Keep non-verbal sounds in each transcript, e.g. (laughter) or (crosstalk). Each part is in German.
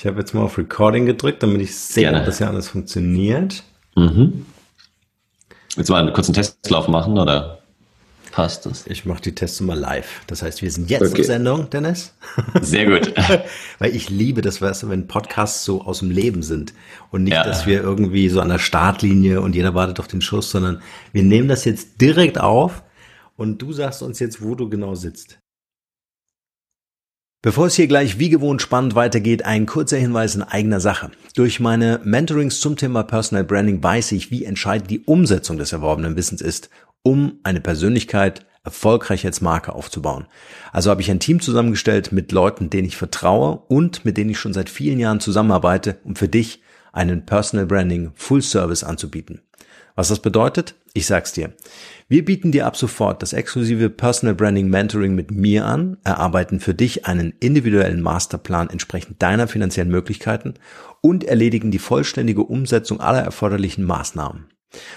Ich habe jetzt mal auf Recording gedrückt, damit ich sehe, Gerne. ob das ja alles funktioniert. Mhm. Willst du mal einen kurzen Testlauf machen oder passt das? Ich mache die Tests mal live. Das heißt, wir sind jetzt Okay. in Sendung, Dennis. (laughs) Sehr gut. (laughs) Weil ich liebe das, weißt du, wenn Podcasts so aus dem Leben sind und nicht, Ja. dass wir irgendwie so an der Startlinie und jeder wartet auf den Schuss, sondern wir nehmen das jetzt direkt auf und du sagst uns jetzt, wo du genau sitzt. Bevor es hier gleich wie gewohnt spannend weitergeht, ein kurzer Hinweis in eigener Sache. Durch meine Mentorings zum Thema Personal Branding weiß ich, wie entscheidend die Umsetzung des erworbenen Wissens ist, um eine Persönlichkeit erfolgreich als Marke aufzubauen. Also habe ich ein Team zusammengestellt mit Leuten, denen ich vertraue und mit denen ich schon seit vielen Jahren zusammenarbeite, um für dich einen Personal Branding Full Service anzubieten. Was das bedeutet? Ich sag's dir. Wir bieten dir ab sofort das exklusive Personal Branding Mentoring mit mir an, erarbeiten für dich einen individuellen Masterplan entsprechend deiner finanziellen Möglichkeiten und erledigen die vollständige Umsetzung aller erforderlichen Maßnahmen.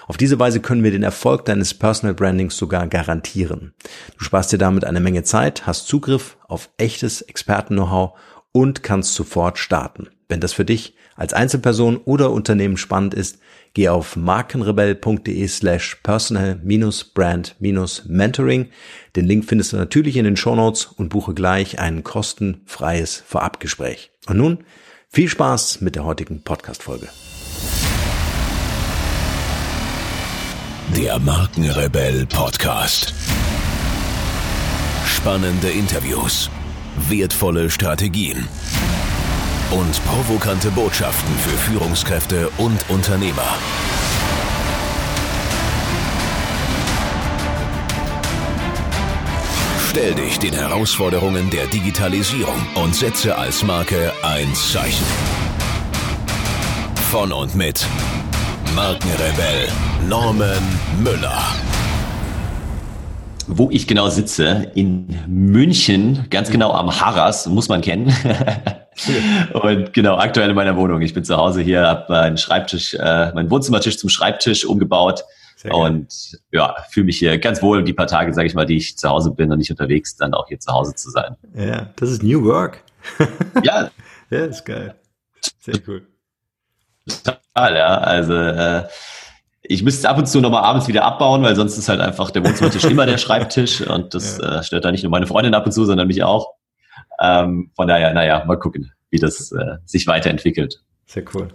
Auf diese Weise können wir den Erfolg deines Personal Brandings sogar garantieren. Du sparst dir damit eine Menge Zeit, hast Zugriff auf echtes Experten-Know-how und kannst sofort starten. Wenn das für dich als Einzelperson oder Unternehmen spannend ist, geh auf markenrebell.de slash personal-brand-mentoring. Den Link findest du natürlich in den Shownotes und buche gleich ein kostenfreies Vorabgespräch. Und nun viel Spaß mit der heutigen Podcast-Folge. Der Markenrebell Podcast. Spannende Interviews, wertvolle Strategien und provokante Botschaften für Führungskräfte und Unternehmer. Stell dich den Herausforderungen der Digitalisierung und setze als Marke ein Zeichen. Von und mit Markenrebell Norman Müller. Wo ich genau sitze, in München, ganz genau am Harras, muss man kennen. (laughs) (laughs) Und genau, aktuell in meiner Wohnung. Ich bin zu Hause hier, habe meinen Schreibtisch, äh, meinen Wohnzimmertisch zum Schreibtisch umgebaut. Und ja, fühle mich hier ganz wohl die paar Tage, sage ich mal, die ich zu Hause bin und nicht unterwegs, dann auch hier zu Hause zu sein. Ja, das ist New Work. (laughs) Ja, Ja, ist geil. Sehr cool. total, ja. Also äh, ich müsste ab und zu nochmal abends wieder abbauen, weil sonst ist halt einfach der Wohnzimmertisch (laughs) immer der Schreibtisch und das äh, stört dann nicht nur meine Freundin ab und zu, sondern mich auch. Ähm, von daher, naja, mal gucken, wie das äh, sich weiterentwickelt. Sehr cool.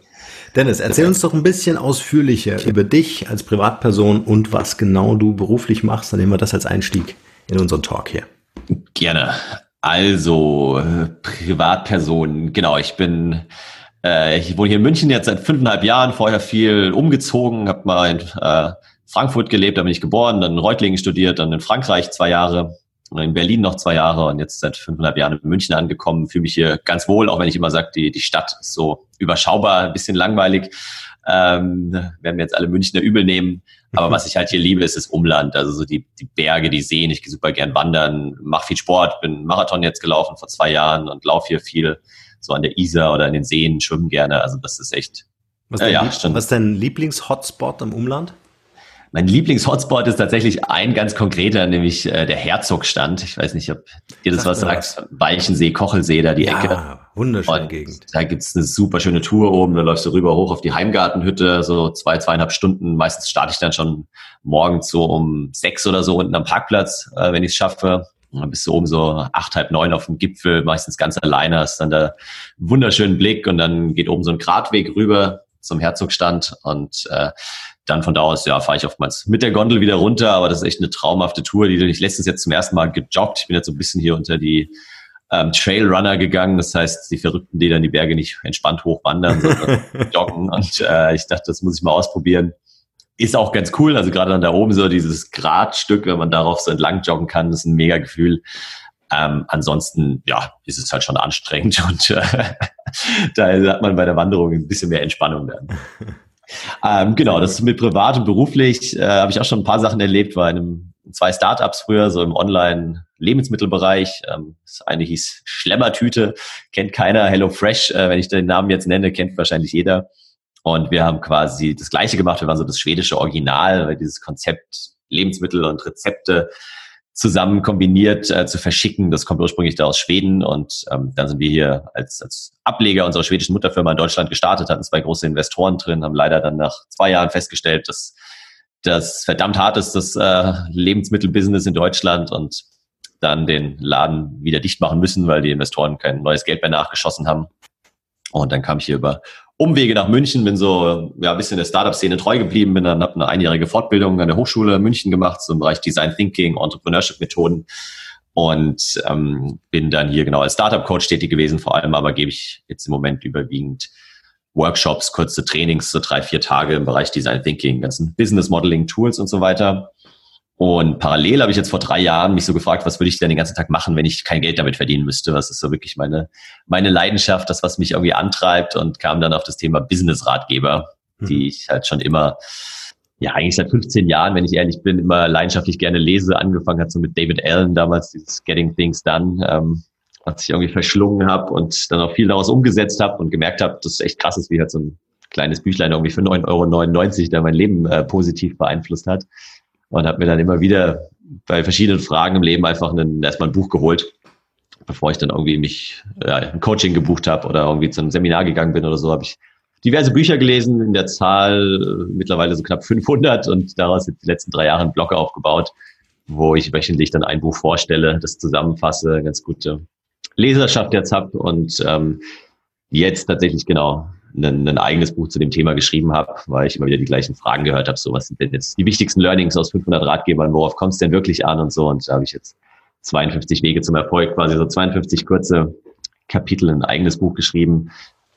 Dennis, erzähl uns doch ein bisschen ausführlicher über dich als Privatperson und was genau du beruflich machst. Dann nehmen wir das als Einstieg in unseren Talk hier. Gerne. Also, Privatperson, genau, ich bin, äh, ich wohne hier in München jetzt seit fünfeinhalb Jahren, vorher viel umgezogen, habe mal in äh, Frankfurt gelebt, da bin ich geboren, dann in Reutlingen studiert, dann in Frankreich zwei Jahre, in Berlin noch zwei Jahre und jetzt seit fünfeinhalb Jahren in München angekommen, fühle mich hier ganz wohl, auch wenn ich immer sage, die, die Stadt ist so überschaubar, ein bisschen langweilig. Ähm, werden mir jetzt alle Münchner übel nehmen. Aber was ich halt hier liebe, ist das Umland. Also so die, die Berge, die Seen. Ich gehe super gern wandern, mache viel Sport, bin Marathon jetzt gelaufen vor zwei Jahren und laufe hier viel so an der Isar oder in den Seen, schwimmen gerne. Also das ist echt. Was, Ja, dein ja, Lieb- was ist dein Lieblings-Hotspot im Umland? Mein Lieblings-Hotspot ist tatsächlich ein ganz konkreter, nämlich äh, der Herzogstand. Ich weiß nicht, ob dir das Sag was sagt. Weichensee, Kochelsee, da die Ecke. Ja, wunderschöne Und Gegend. da gibt's eine super schöne Tour oben, da läufst du rüber hoch auf die Heimgartenhütte, so zwei, zweieinhalb Stunden. Meistens starte ich dann schon morgens so um sechs oder so unten am Parkplatz, äh, wenn ich es schaffe. Und dann bist du oben so acht, halb neun auf dem Gipfel, meistens ganz alleine, hast dann da einen wunderschönen Blick und dann geht oben so ein Gratweg rüber zum Herzogstand und äh, dann von da aus, ja, fahre ich oftmals mit der Gondel wieder runter, aber das ist echt eine traumhafte Tour, die ich letztens jetzt zum ersten Mal gejoggt. Ich bin jetzt so ein bisschen hier unter die ähm, Trailrunner gegangen. Das heißt, die Verrückten, die dann die Berge nicht entspannt hochwandern, sondern (laughs) joggen. Und äh, ich dachte, das muss ich mal ausprobieren. Ist auch ganz cool. Also gerade dann da oben so dieses Gradstück, wenn man darauf so entlang joggen kann, ist ein mega Gefühl. Ähm, ansonsten, ja, ist es halt schon anstrengend (laughs) und äh, (laughs) da hat man bei der Wanderung ein bisschen mehr Entspannung dann. Ähm, genau, das mit privat und beruflich äh, habe ich auch schon ein paar Sachen erlebt, war in einem, zwei Startups früher, so im Online-Lebensmittelbereich. Ähm, das eine hieß Schlemmertüte, kennt keiner. Hello Fresh, äh, wenn ich den Namen jetzt nenne, kennt wahrscheinlich jeder. Und wir haben quasi das Gleiche gemacht. Wir waren so das schwedische Original, weil dieses Konzept Lebensmittel und Rezepte zusammen kombiniert äh, zu verschicken. Das kommt ursprünglich da aus Schweden und ähm, dann sind wir hier als, als Ableger unserer schwedischen Mutterfirma in Deutschland gestartet, hatten zwei große Investoren drin, haben leider dann nach zwei Jahren festgestellt, dass das verdammt hart ist, das äh, Lebensmittelbusiness in Deutschland und dann den Laden wieder dicht machen müssen, weil die Investoren kein neues Geld mehr nachgeschossen haben. Und dann kam ich hier über Umwege nach München, bin so ja, ein bisschen der Startup-Szene treu geblieben, bin dann habe eine einjährige Fortbildung an der Hochschule München gemacht, so im Bereich Design Thinking, Entrepreneurship-Methoden und ähm, bin dann hier genau als Startup-Coach tätig gewesen, vor allem aber gebe ich jetzt im Moment überwiegend Workshops, kurze Trainings, so drei, vier Tage im Bereich Design Thinking, ganzen Business Modeling Tools und so weiter. Und parallel habe ich jetzt vor drei Jahren mich so gefragt, was würde ich denn den ganzen Tag machen, wenn ich kein Geld damit verdienen müsste? Was ist so wirklich meine, meine Leidenschaft, das, was mich irgendwie antreibt und kam dann auf das Thema Business-Ratgeber, mhm. die ich halt schon immer, ja, eigentlich seit 15 Jahren, wenn ich ehrlich bin, immer leidenschaftlich gerne lese. Angefangen hat so mit David Allen damals, dieses Getting Things Done, ähm, was ich irgendwie verschlungen habe und dann auch viel daraus umgesetzt habe und gemerkt habe, dass es echt krass ist, wie halt so ein kleines Büchlein irgendwie für 9,99 Euro da mein Leben äh, positiv beeinflusst hat und habe mir dann immer wieder bei verschiedenen Fragen im Leben einfach einen, erstmal ein Buch geholt, bevor ich dann irgendwie mich ja, ein Coaching gebucht habe oder irgendwie zu einem Seminar gegangen bin oder so, habe ich diverse Bücher gelesen, in der Zahl äh, mittlerweile so knapp 500 und daraus jetzt die letzten drei Jahre einen Blog aufgebaut, wo ich wöchentlich dann ein Buch vorstelle, das zusammenfasse, ganz gute Leserschaft jetzt habe und ähm, jetzt tatsächlich genau ein, ein eigenes Buch zu dem Thema geschrieben habe, weil ich immer wieder die gleichen Fragen gehört habe. So, was sind denn jetzt die wichtigsten Learnings aus 500 Ratgebern? Worauf kommt es denn wirklich an und so? Und da habe ich jetzt 52 Wege zum Erfolg, quasi so 52 kurze Kapitel, ein eigenes Buch geschrieben.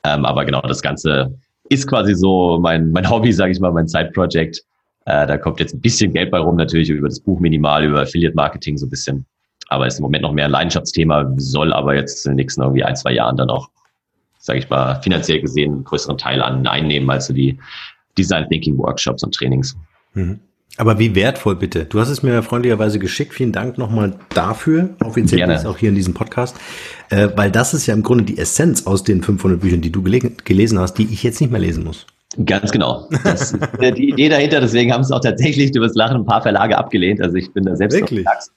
Ähm, aber genau, das Ganze ist quasi so mein, mein Hobby, sage ich mal, mein Side-Project. Äh, da kommt jetzt ein bisschen Geld bei rum, natürlich über das Buch minimal, über Affiliate-Marketing so ein bisschen. Aber ist im Moment noch mehr ein Leidenschaftsthema, soll aber jetzt in den nächsten irgendwie ein, zwei Jahren dann auch sage ich mal, finanziell gesehen einen größeren Teil an einnehmen als so die Design Thinking Workshops und Trainings. Mhm. Aber wie wertvoll bitte? Du hast es mir freundlicherweise geschickt. Vielen Dank nochmal dafür. Offiziell ist auch hier in diesem Podcast. Äh, weil das ist ja im Grunde die Essenz aus den 500 Büchern, die du gelesen hast, die ich jetzt nicht mehr lesen muss. Ganz genau. Das ist die Idee dahinter. Deswegen haben es auch tatsächlich übers Lachen ein paar Verlage abgelehnt. Also ich bin da selbst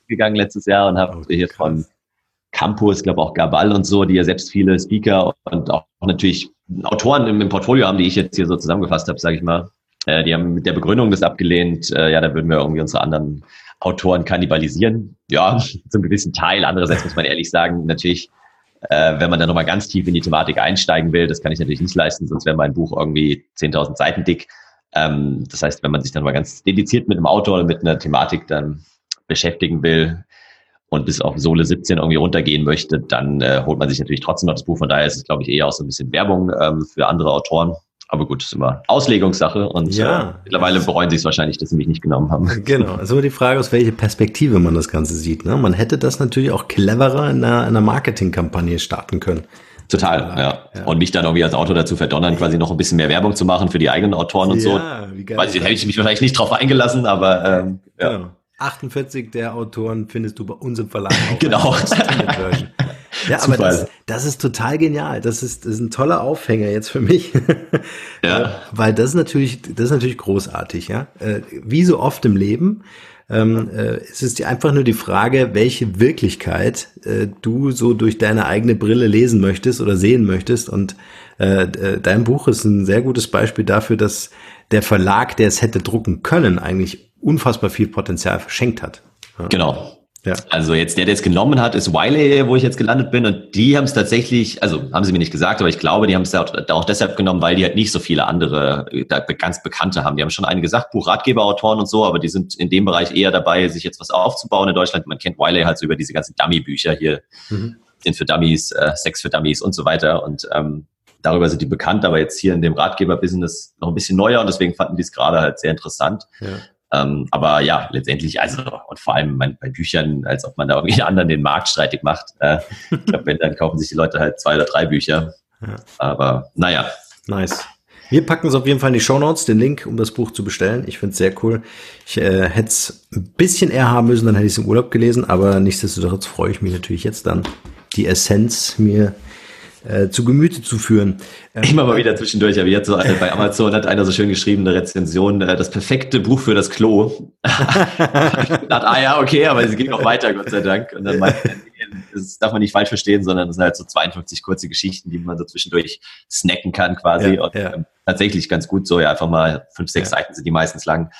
gegangen letztes Jahr und habe oh, hier von Campus, glaube auch Gabal und so, die ja selbst viele Speaker und auch natürlich Autoren im, im Portfolio haben, die ich jetzt hier so zusammengefasst habe, sage ich mal. Äh, die haben mit der Begründung das abgelehnt, äh, ja, da würden wir irgendwie unsere anderen Autoren kannibalisieren. Ja, (laughs) zum gewissen Teil. Andererseits muss man ehrlich sagen, natürlich, äh, wenn man da nochmal ganz tief in die Thematik einsteigen will, das kann ich natürlich nicht leisten, sonst wäre mein Buch irgendwie 10.000 Seiten dick. Ähm, das heißt, wenn man sich dann mal ganz dediziert mit einem Autor oder mit einer Thematik dann beschäftigen will, und bis auf Sohle 17 irgendwie runtergehen möchte, dann äh, holt man sich natürlich trotzdem noch das Buch. Von daher ist es, glaube ich, eher auch so ein bisschen Werbung ähm, für andere Autoren. Aber gut, das ist immer Auslegungssache und ja. äh, mittlerweile bereuen sie es wahrscheinlich, dass sie mich nicht genommen haben. (laughs) Genau, also die Frage, aus welcher Perspektive man das Ganze sieht. Ne? Man hätte das natürlich auch cleverer in einer, in einer Marketingkampagne starten können. Total, ja. ja. Und mich dann irgendwie als Autor dazu verdonnern, quasi noch ein bisschen mehr Werbung zu machen für die eigenen Autoren und ja, so. Wie geil Weiß ich, hätte ich mich wahrscheinlich nicht drauf eingelassen, aber ähm, ja. Genau. 48 der Autoren findest du bei uns im Verlag. (laughs) Auch genau. (laughs) Ja, aber das, das, ist total genial. Das ist, das ist ein toller Aufhänger jetzt für mich. (laughs) Ja. Weil das ist natürlich, das ist natürlich großartig, ja. Äh, wie so oft im Leben, ähm, äh, es ist einfach nur die Frage, welche Wirklichkeit äh, du so durch deine eigene Brille lesen möchtest oder sehen möchtest. Und äh, äh dein Buch ist ein sehr gutes Beispiel dafür, dass der Verlag, der es hätte drucken können, eigentlich unfassbar viel Potenzial verschenkt hat. Ja. Genau. Ja. Also jetzt der, der es genommen hat, ist Wiley, wo ich jetzt gelandet bin. Und die haben es tatsächlich, also haben sie mir nicht gesagt, aber ich glaube, die haben es auch, auch deshalb genommen, weil die halt nicht so viele andere ganz Bekannte haben. Die haben schon einige Sachbuch, Ratgeberautoren und so, aber die sind in dem Bereich eher dabei, sich jetzt was aufzubauen in Deutschland. Man kennt Wiley halt so über diese ganzen Dummy-Bücher hier, mhm. sind für Dummies, äh, Sex für Dummies und so weiter. Und ähm, darüber sind die bekannt, aber jetzt hier in dem Ratgeber-Business noch ein bisschen neuer und deswegen fanden die es gerade halt sehr interessant. Ja. Ähm, aber ja, letztendlich, also und vor allem bei Büchern, als ob man da irgendwie (laughs) anderen den Markt streitig macht. Äh, ich glaube, wenn, dann kaufen sich die Leute halt zwei oder drei Bücher. Ja. Aber naja. Nice. Wir packen es auf jeden Fall in die Show Notes, den Link, um das Buch zu bestellen. Ich finde es sehr cool. Ich äh, hätte es ein bisschen eher haben müssen, dann hätte ich es im Urlaub gelesen, aber nichtsdestotrotz freue ich mich natürlich jetzt dann, die Essenz mir äh, zu Gemüte zu führen. Ähm, Immer mal wieder zwischendurch, aber jetzt so äh, bei Amazon hat einer so schön geschrieben, eine Rezension, äh, das perfekte Buch für das Klo. (laughs) dachte, ah ja, okay, aber sie ging noch weiter, Gott sei Dank. Und dann meinte das darf man nicht falsch verstehen, sondern es sind halt so 52 kurze Geschichten, die man so zwischendurch snacken kann quasi. Ja, und ja. Ähm, tatsächlich ganz gut so, ja, einfach mal fünf, sechs ja. Seiten sind die meistens lang,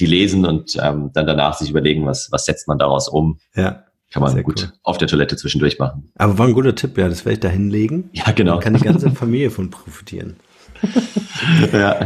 die lesen und ähm, dann danach sich überlegen, was, was setzt man daraus um. Ja. Kann man Sehr gut cool. auf der Toilette zwischendurch machen. Aber war ein guter Tipp, ja, das werde ich da hinlegen. Ja, genau. Dann kann die ganze Familie von profitieren. (laughs) ja.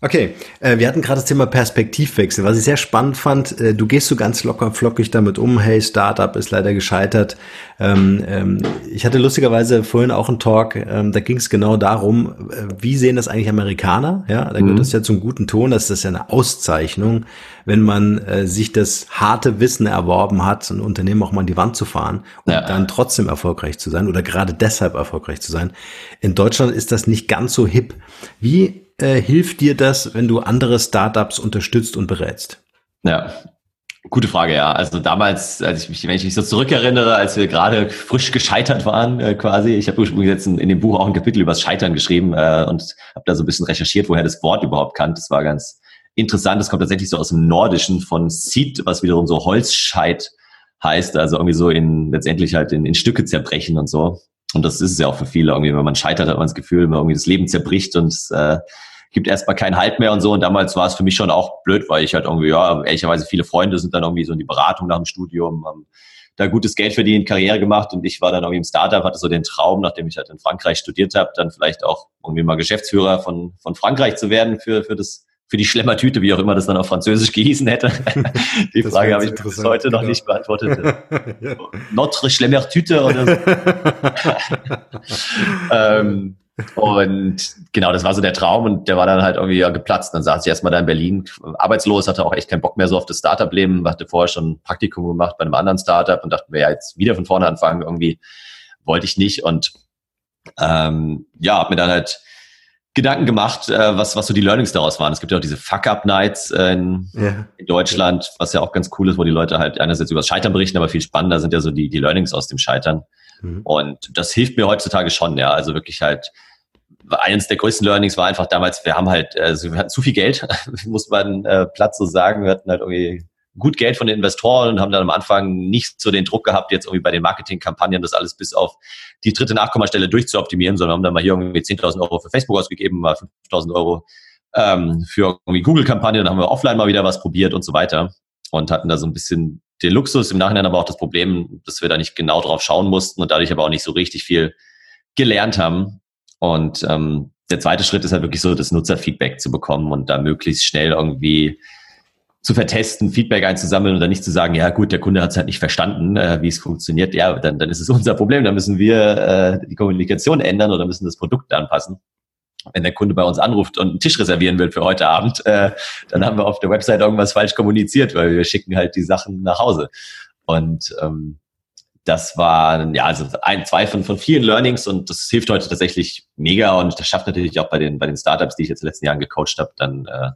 Okay, äh, wir hatten gerade das Thema Perspektivwechsel, was ich sehr spannend fand. Äh, du gehst so ganz locker flockig damit um. Hey, Startup ist leider gescheitert. Ähm, ähm, ich hatte lustigerweise vorhin auch einen Talk. Ähm, da ging es genau darum, äh, wie sehen das eigentlich Amerikaner? Ja, da gehört mhm. das ja zum guten Ton. Das ist ja eine Auszeichnung, wenn man äh, sich das harte Wissen erworben hat, ein Unternehmen auch mal an die Wand zu fahren und ja. dann trotzdem erfolgreich zu sein oder gerade deshalb erfolgreich zu sein. In Deutschland ist das nicht ganz so hip. Wie äh, hilft dir das, wenn du andere Startups unterstützt und berätst? Ja, Gute Frage, ja. Also damals, als ich mich, wenn ich mich so zurückerinnere, als wir gerade frisch gescheitert waren, äh, quasi, ich habe ursprünglich jetzt in, in, dem Buch auch ein Kapitel über das Scheitern geschrieben äh, und habe da so ein bisschen recherchiert, woher das Wort überhaupt kann. Das war ganz interessant. Das kommt tatsächlich so aus dem Nordischen von Seed, was wiederum so Holzscheit heißt, also irgendwie so in letztendlich halt in, in Stücke zerbrechen und so. Und das ist es ja auch für viele irgendwie, wenn man scheitert, hat man das Gefühl, wenn man irgendwie das Leben zerbricht und äh, gibt erstmal keinen Halt mehr und so. Und damals war es für mich schon auch blöd, weil ich halt irgendwie, ja, ehrlicherweise viele Freunde sind dann irgendwie so in die Beratung nach dem Studium, haben da gutes Geld verdient, Karriere gemacht und ich war dann irgendwie im Startup, hatte so den Traum, nachdem ich halt in Frankreich studiert habe, dann vielleicht auch irgendwie mal Geschäftsführer von, von Frankreich zu werden für, für das für die Schlemmertüte, wie auch immer das dann auf Französisch gehießen hätte. (laughs) die das Frage habe ich bis heute noch genau. nicht beantwortet. (laughs) ja. Notre Schlemmertüte oder so. (laughs) ähm, und genau, das war so der Traum und der war dann halt irgendwie ja, geplatzt. Dann saß ich erstmal da in Berlin, arbeitslos, hatte auch echt keinen Bock mehr so auf das Startup-Leben, hatte vorher schon ein Praktikum gemacht bei einem anderen Startup und dachte mir, ja, jetzt wieder von vorne anfangen, irgendwie wollte ich nicht. Und ähm, ja, habe mir dann halt Gedanken gemacht, äh, was, was so die Learnings daraus waren. Es gibt ja auch diese Fuck-Up-Nights äh, in, ja. in, Deutschland, was ja auch ganz cool ist, wo die Leute halt einerseits über das Scheitern berichten, aber viel spannender sind ja so die, die Learnings aus dem Scheitern. Mhm. Und das hilft mir heutzutage schon, ja. Also wirklich halt, eines der größten Learnings war einfach damals, wir haben halt, also wir hatten zu viel Geld, (laughs) muss man äh, Platz so sagen. Wir hatten halt irgendwie gut Geld von den Investoren und haben dann am Anfang nicht so den Druck gehabt, jetzt irgendwie bei den Marketingkampagnen das alles bis auf die dritte Nachkommastelle durchzuoptimieren, sondern haben dann mal hier irgendwie 10.000 Euro für Facebook ausgegeben, mal 5.000 Euro ähm, für irgendwie Google-Kampagnen, dann haben wir offline mal wieder was probiert und so weiter und hatten da so ein bisschen den Luxus, im Nachhinein aber auch das Problem, dass wir da nicht genau drauf schauen mussten und dadurch aber auch nicht so richtig viel gelernt haben. Und ähm, der zweite Schritt ist halt wirklich so, das Nutzerfeedback zu bekommen und da möglichst schnell irgendwie zu vertesten, Feedback einzusammeln und dann nicht zu sagen, ja gut, der Kunde hat es halt nicht verstanden, äh, wie es funktioniert. Ja, dann, dann ist es (laughs) unser Problem. Dann müssen wir äh, die Kommunikation ändern oder müssen das Produkt anpassen. Wenn der Kunde bei uns anruft und einen Tisch reservieren will für heute Abend, äh, dann haben wir auf der Website irgendwas falsch kommuniziert, weil wir schicken halt die Sachen nach Hause. Und ähm, das waren ja also ein, zwei von, von vielen Learnings und das hilft heute tatsächlich mega und das schafft natürlich auch bei den bei den Startups, die ich jetzt in den letzten Jahren gecoacht habe, dann äh,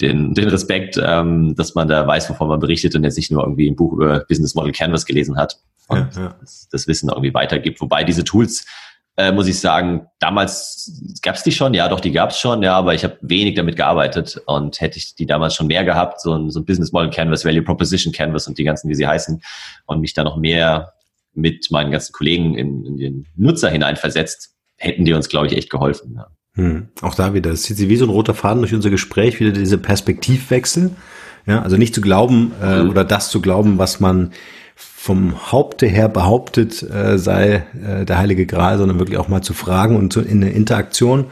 den, den Respekt, ähm, dass man da weiß, wovon man berichtet und jetzt nicht nur irgendwie ein Buch über Business Model Canvas gelesen hat und ja, ja. Das, das, Wissen irgendwie weitergibt. Wobei diese Tools, äh, muss ich sagen, damals gab es die schon, ja, doch, die gab es schon, ja, aber ich habe wenig damit gearbeitet und hätte ich die damals schon mehr gehabt, so ein, so ein Business Model Canvas, Value Proposition Canvas und die ganzen, wie sie heißen, und mich da noch mehr mit meinen ganzen Kollegen in, in den Nutzer hineinversetzt, hätten die uns, glaube ich, echt geholfen. Ja. Hm. Auch da wieder, es zieht sich wie so ein roter Faden durch unser Gespräch, wieder diese Perspektivwechsel. Ja, also nicht zu glauben äh, mhm. oder das zu glauben, was man vom Haupte her behauptet, äh, sei äh, der heilige Gral, sondern wirklich auch mal zu fragen und so in eine Interaktion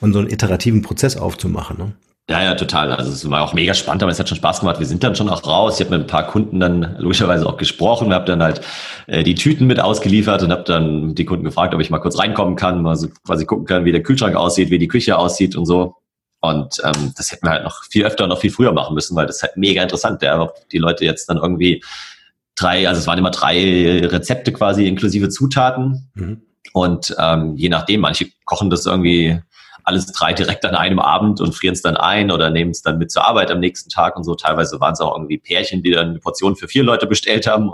und so einen iterativen Prozess aufzumachen. Ne? Ja, ja, total. Also es war auch mega spannend, aber es hat schon Spaß gemacht. Wir sind dann schon auch raus. Ich habe mit ein paar Kunden dann logischerweise auch gesprochen, habe dann halt äh, die Tüten mit ausgeliefert und habe dann die Kunden gefragt, ob ich mal kurz reinkommen kann, mal so quasi gucken kann, wie der Kühlschrank aussieht, wie die Küche aussieht und so. Und ähm, das hätten wir halt noch viel öfter und noch viel früher machen müssen, weil das ist halt mega interessant, ja, ob die Leute jetzt dann irgendwie drei, also es waren immer drei Rezepte quasi inklusive Zutaten. Mhm. Und ähm, je nachdem, manche kochen das irgendwie alles drei direkt an einem Abend und frieren es dann ein oder nehmen es dann mit zur Arbeit am nächsten Tag und so. Teilweise waren es auch irgendwie Pärchen, die dann eine Portion für vier Leute bestellt haben,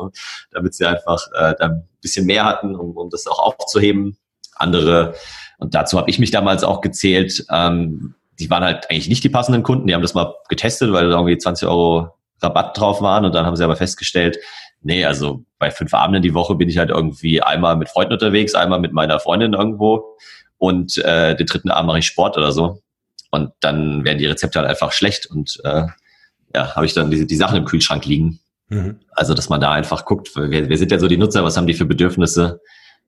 damit sie einfach äh, dann ein bisschen mehr hatten, um, um das auch aufzuheben. andere, und dazu habe ich mich damals auch gezählt, ähm, die waren halt eigentlich nicht die passenden Kunden. Die haben das mal getestet, weil irgendwie 20 Euro Rabatt drauf waren und dann haben sie aber festgestellt, nee, also bei fünf Abenden die Woche bin ich halt irgendwie einmal mit Freunden unterwegs, einmal mit meiner Freundin irgendwo und äh, den dritten Abend mache ich Sport oder so. Und dann werden die Rezepte halt einfach schlecht und äh, ja, habe ich dann die, die Sachen im Kühlschrank liegen. Mhm. Also, dass man da einfach guckt, wer, wer sind ja so die Nutzer, was haben die für Bedürfnisse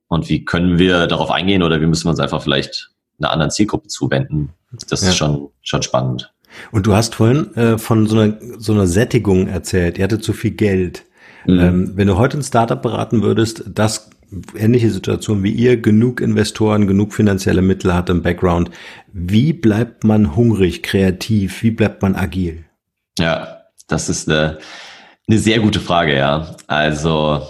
und wie können wir darauf eingehen oder wie müssen wir uns einfach vielleicht einer anderen Zielgruppe zuwenden. Das ja. ist schon, schon spannend. Und du hast vorhin äh, von so einer, so einer Sättigung erzählt. Ihr hattet zu viel Geld. Mhm. Ähm, wenn du heute ein Startup beraten würdest, das ähnliche Situation wie ihr, genug Investoren, genug finanzielle Mittel hat im Background, wie bleibt man hungrig, kreativ? Wie bleibt man agil? Ja, das ist eine, eine sehr gute Frage, ja. Also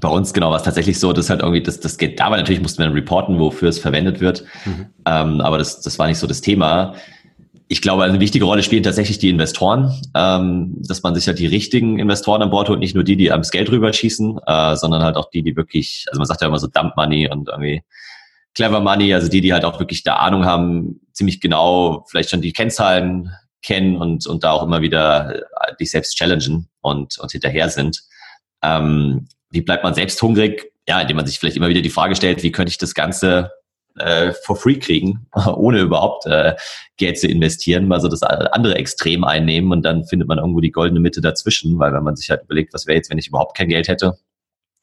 bei uns genau war es tatsächlich so, dass halt irgendwie das, das geht, da war natürlich mussten wir dann reporten, wofür es verwendet wird. Mhm. Ähm, aber das, das war nicht so das Thema. Ich glaube, eine wichtige Rolle spielen tatsächlich die Investoren, ähm, dass man sich halt die richtigen Investoren an Bord holt, nicht nur die, die ans Geld rüberschießen, äh, sondern halt auch die, die wirklich, also man sagt ja immer so Dump Money und irgendwie Clever Money, also die, die halt auch wirklich da Ahnung haben, ziemlich genau vielleicht schon die Kennzahlen kennen und, und da auch immer wieder äh, dich selbst challengen und, und hinterher sind. Ähm, wie bleibt man selbst hungrig? Ja, indem man sich vielleicht immer wieder die Frage stellt, wie könnte ich das Ganze äh, for free kriegen, (laughs) ohne überhaupt äh, Geld zu investieren, mal so das andere Extrem einnehmen und dann findet man irgendwo die goldene Mitte dazwischen, weil wenn man sich halt überlegt, was wäre jetzt, wenn ich überhaupt kein Geld hätte,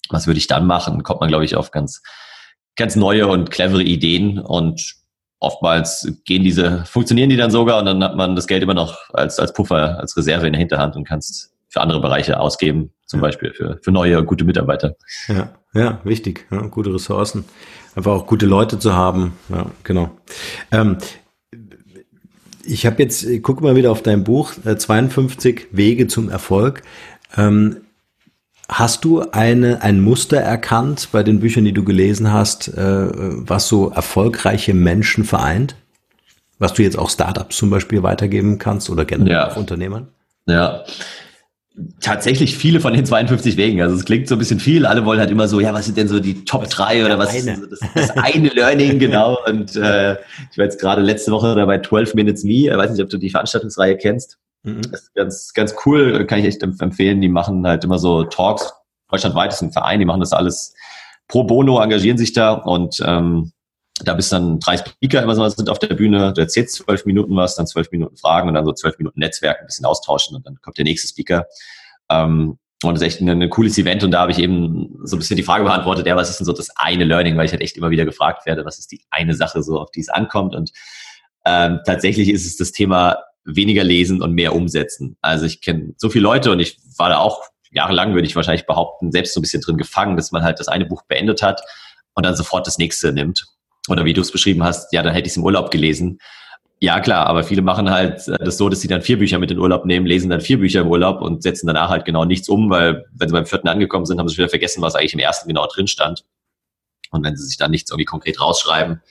was würde ich dann machen, kommt man, glaube ich, auf ganz, ganz neue und clevere Ideen und oftmals gehen diese, funktionieren die dann sogar und dann hat man das Geld immer noch als, als Puffer, als Reserve in der Hinterhand und kannst für andere Bereiche ausgeben, zum ja. Beispiel für, für neue, gute Mitarbeiter. Ja, ja, wichtig. Ja, gute Ressourcen. Einfach auch gute Leute zu haben. Ja, genau. Ähm, ich habe jetzt, ich gucke mal wieder auf dein Buch, äh, 52 Wege zum Erfolg. Ähm, hast du eine, ein Muster erkannt bei den Büchern, die du gelesen hast, äh, was so erfolgreiche Menschen vereint? Was du jetzt auch Startups zum Beispiel weitergeben kannst oder generell ja. Unternehmern? Ja, tatsächlich viele von den 52 Wegen. Also es klingt so ein bisschen viel. Alle wollen halt immer so, ja, was sind denn so die Top 3 oder was eine. ist so das, das, eine (laughs) Learning, genau. Und äh, ich war jetzt gerade letzte Woche dabei 12 Minutes Me. Ich weiß nicht, ob du die Veranstaltungsreihe kennst. Mhm. Das ist ganz, ganz cool, kann ich echt empfehlen. Die machen halt immer so Talks. Deutschlandweit ist ein Verein, die machen das alles pro bono, engagieren sich da und ähm, da bist dann drei Speaker immer so sind auf der Bühne, du erzählst zwölf Minuten was, dann zwölf Minuten Fragen und dann so zwölf Minuten Netzwerk, ein bisschen austauschen und dann kommt der nächste Speaker. Ähm, und das ist echt ein, ein cooles Event und da habe ich eben so ein bisschen die Frage beantwortet, ja, was ist denn so das eine Learning, weil ich halt echt immer wieder gefragt werde, was ist die eine Sache so, auf die es ankommt und ähm, tatsächlich ist es das Thema weniger lesen und mehr umsetzen. Also ich kenne so viele Leute und ich war da auch jahrelang, würde ich wahrscheinlich behaupten, selbst so ein bisschen drin gefangen, dass man halt das eine Buch beendet hat und dann sofort das nächste nimmt oder wie du es beschrieben hast, ja, dann hätte ich es im Urlaub gelesen. Ja, klar, aber viele machen halt äh, das so, dass sie dann vier Bücher mit in den Urlaub nehmen, lesen dann vier Bücher im Urlaub und setzen danach halt genau nichts um, weil wenn sie beim vierten angekommen sind, haben sie wieder vergessen, was eigentlich im ersten genau drin stand. Und wenn sie sich dann nichts irgendwie konkret rausschreiben,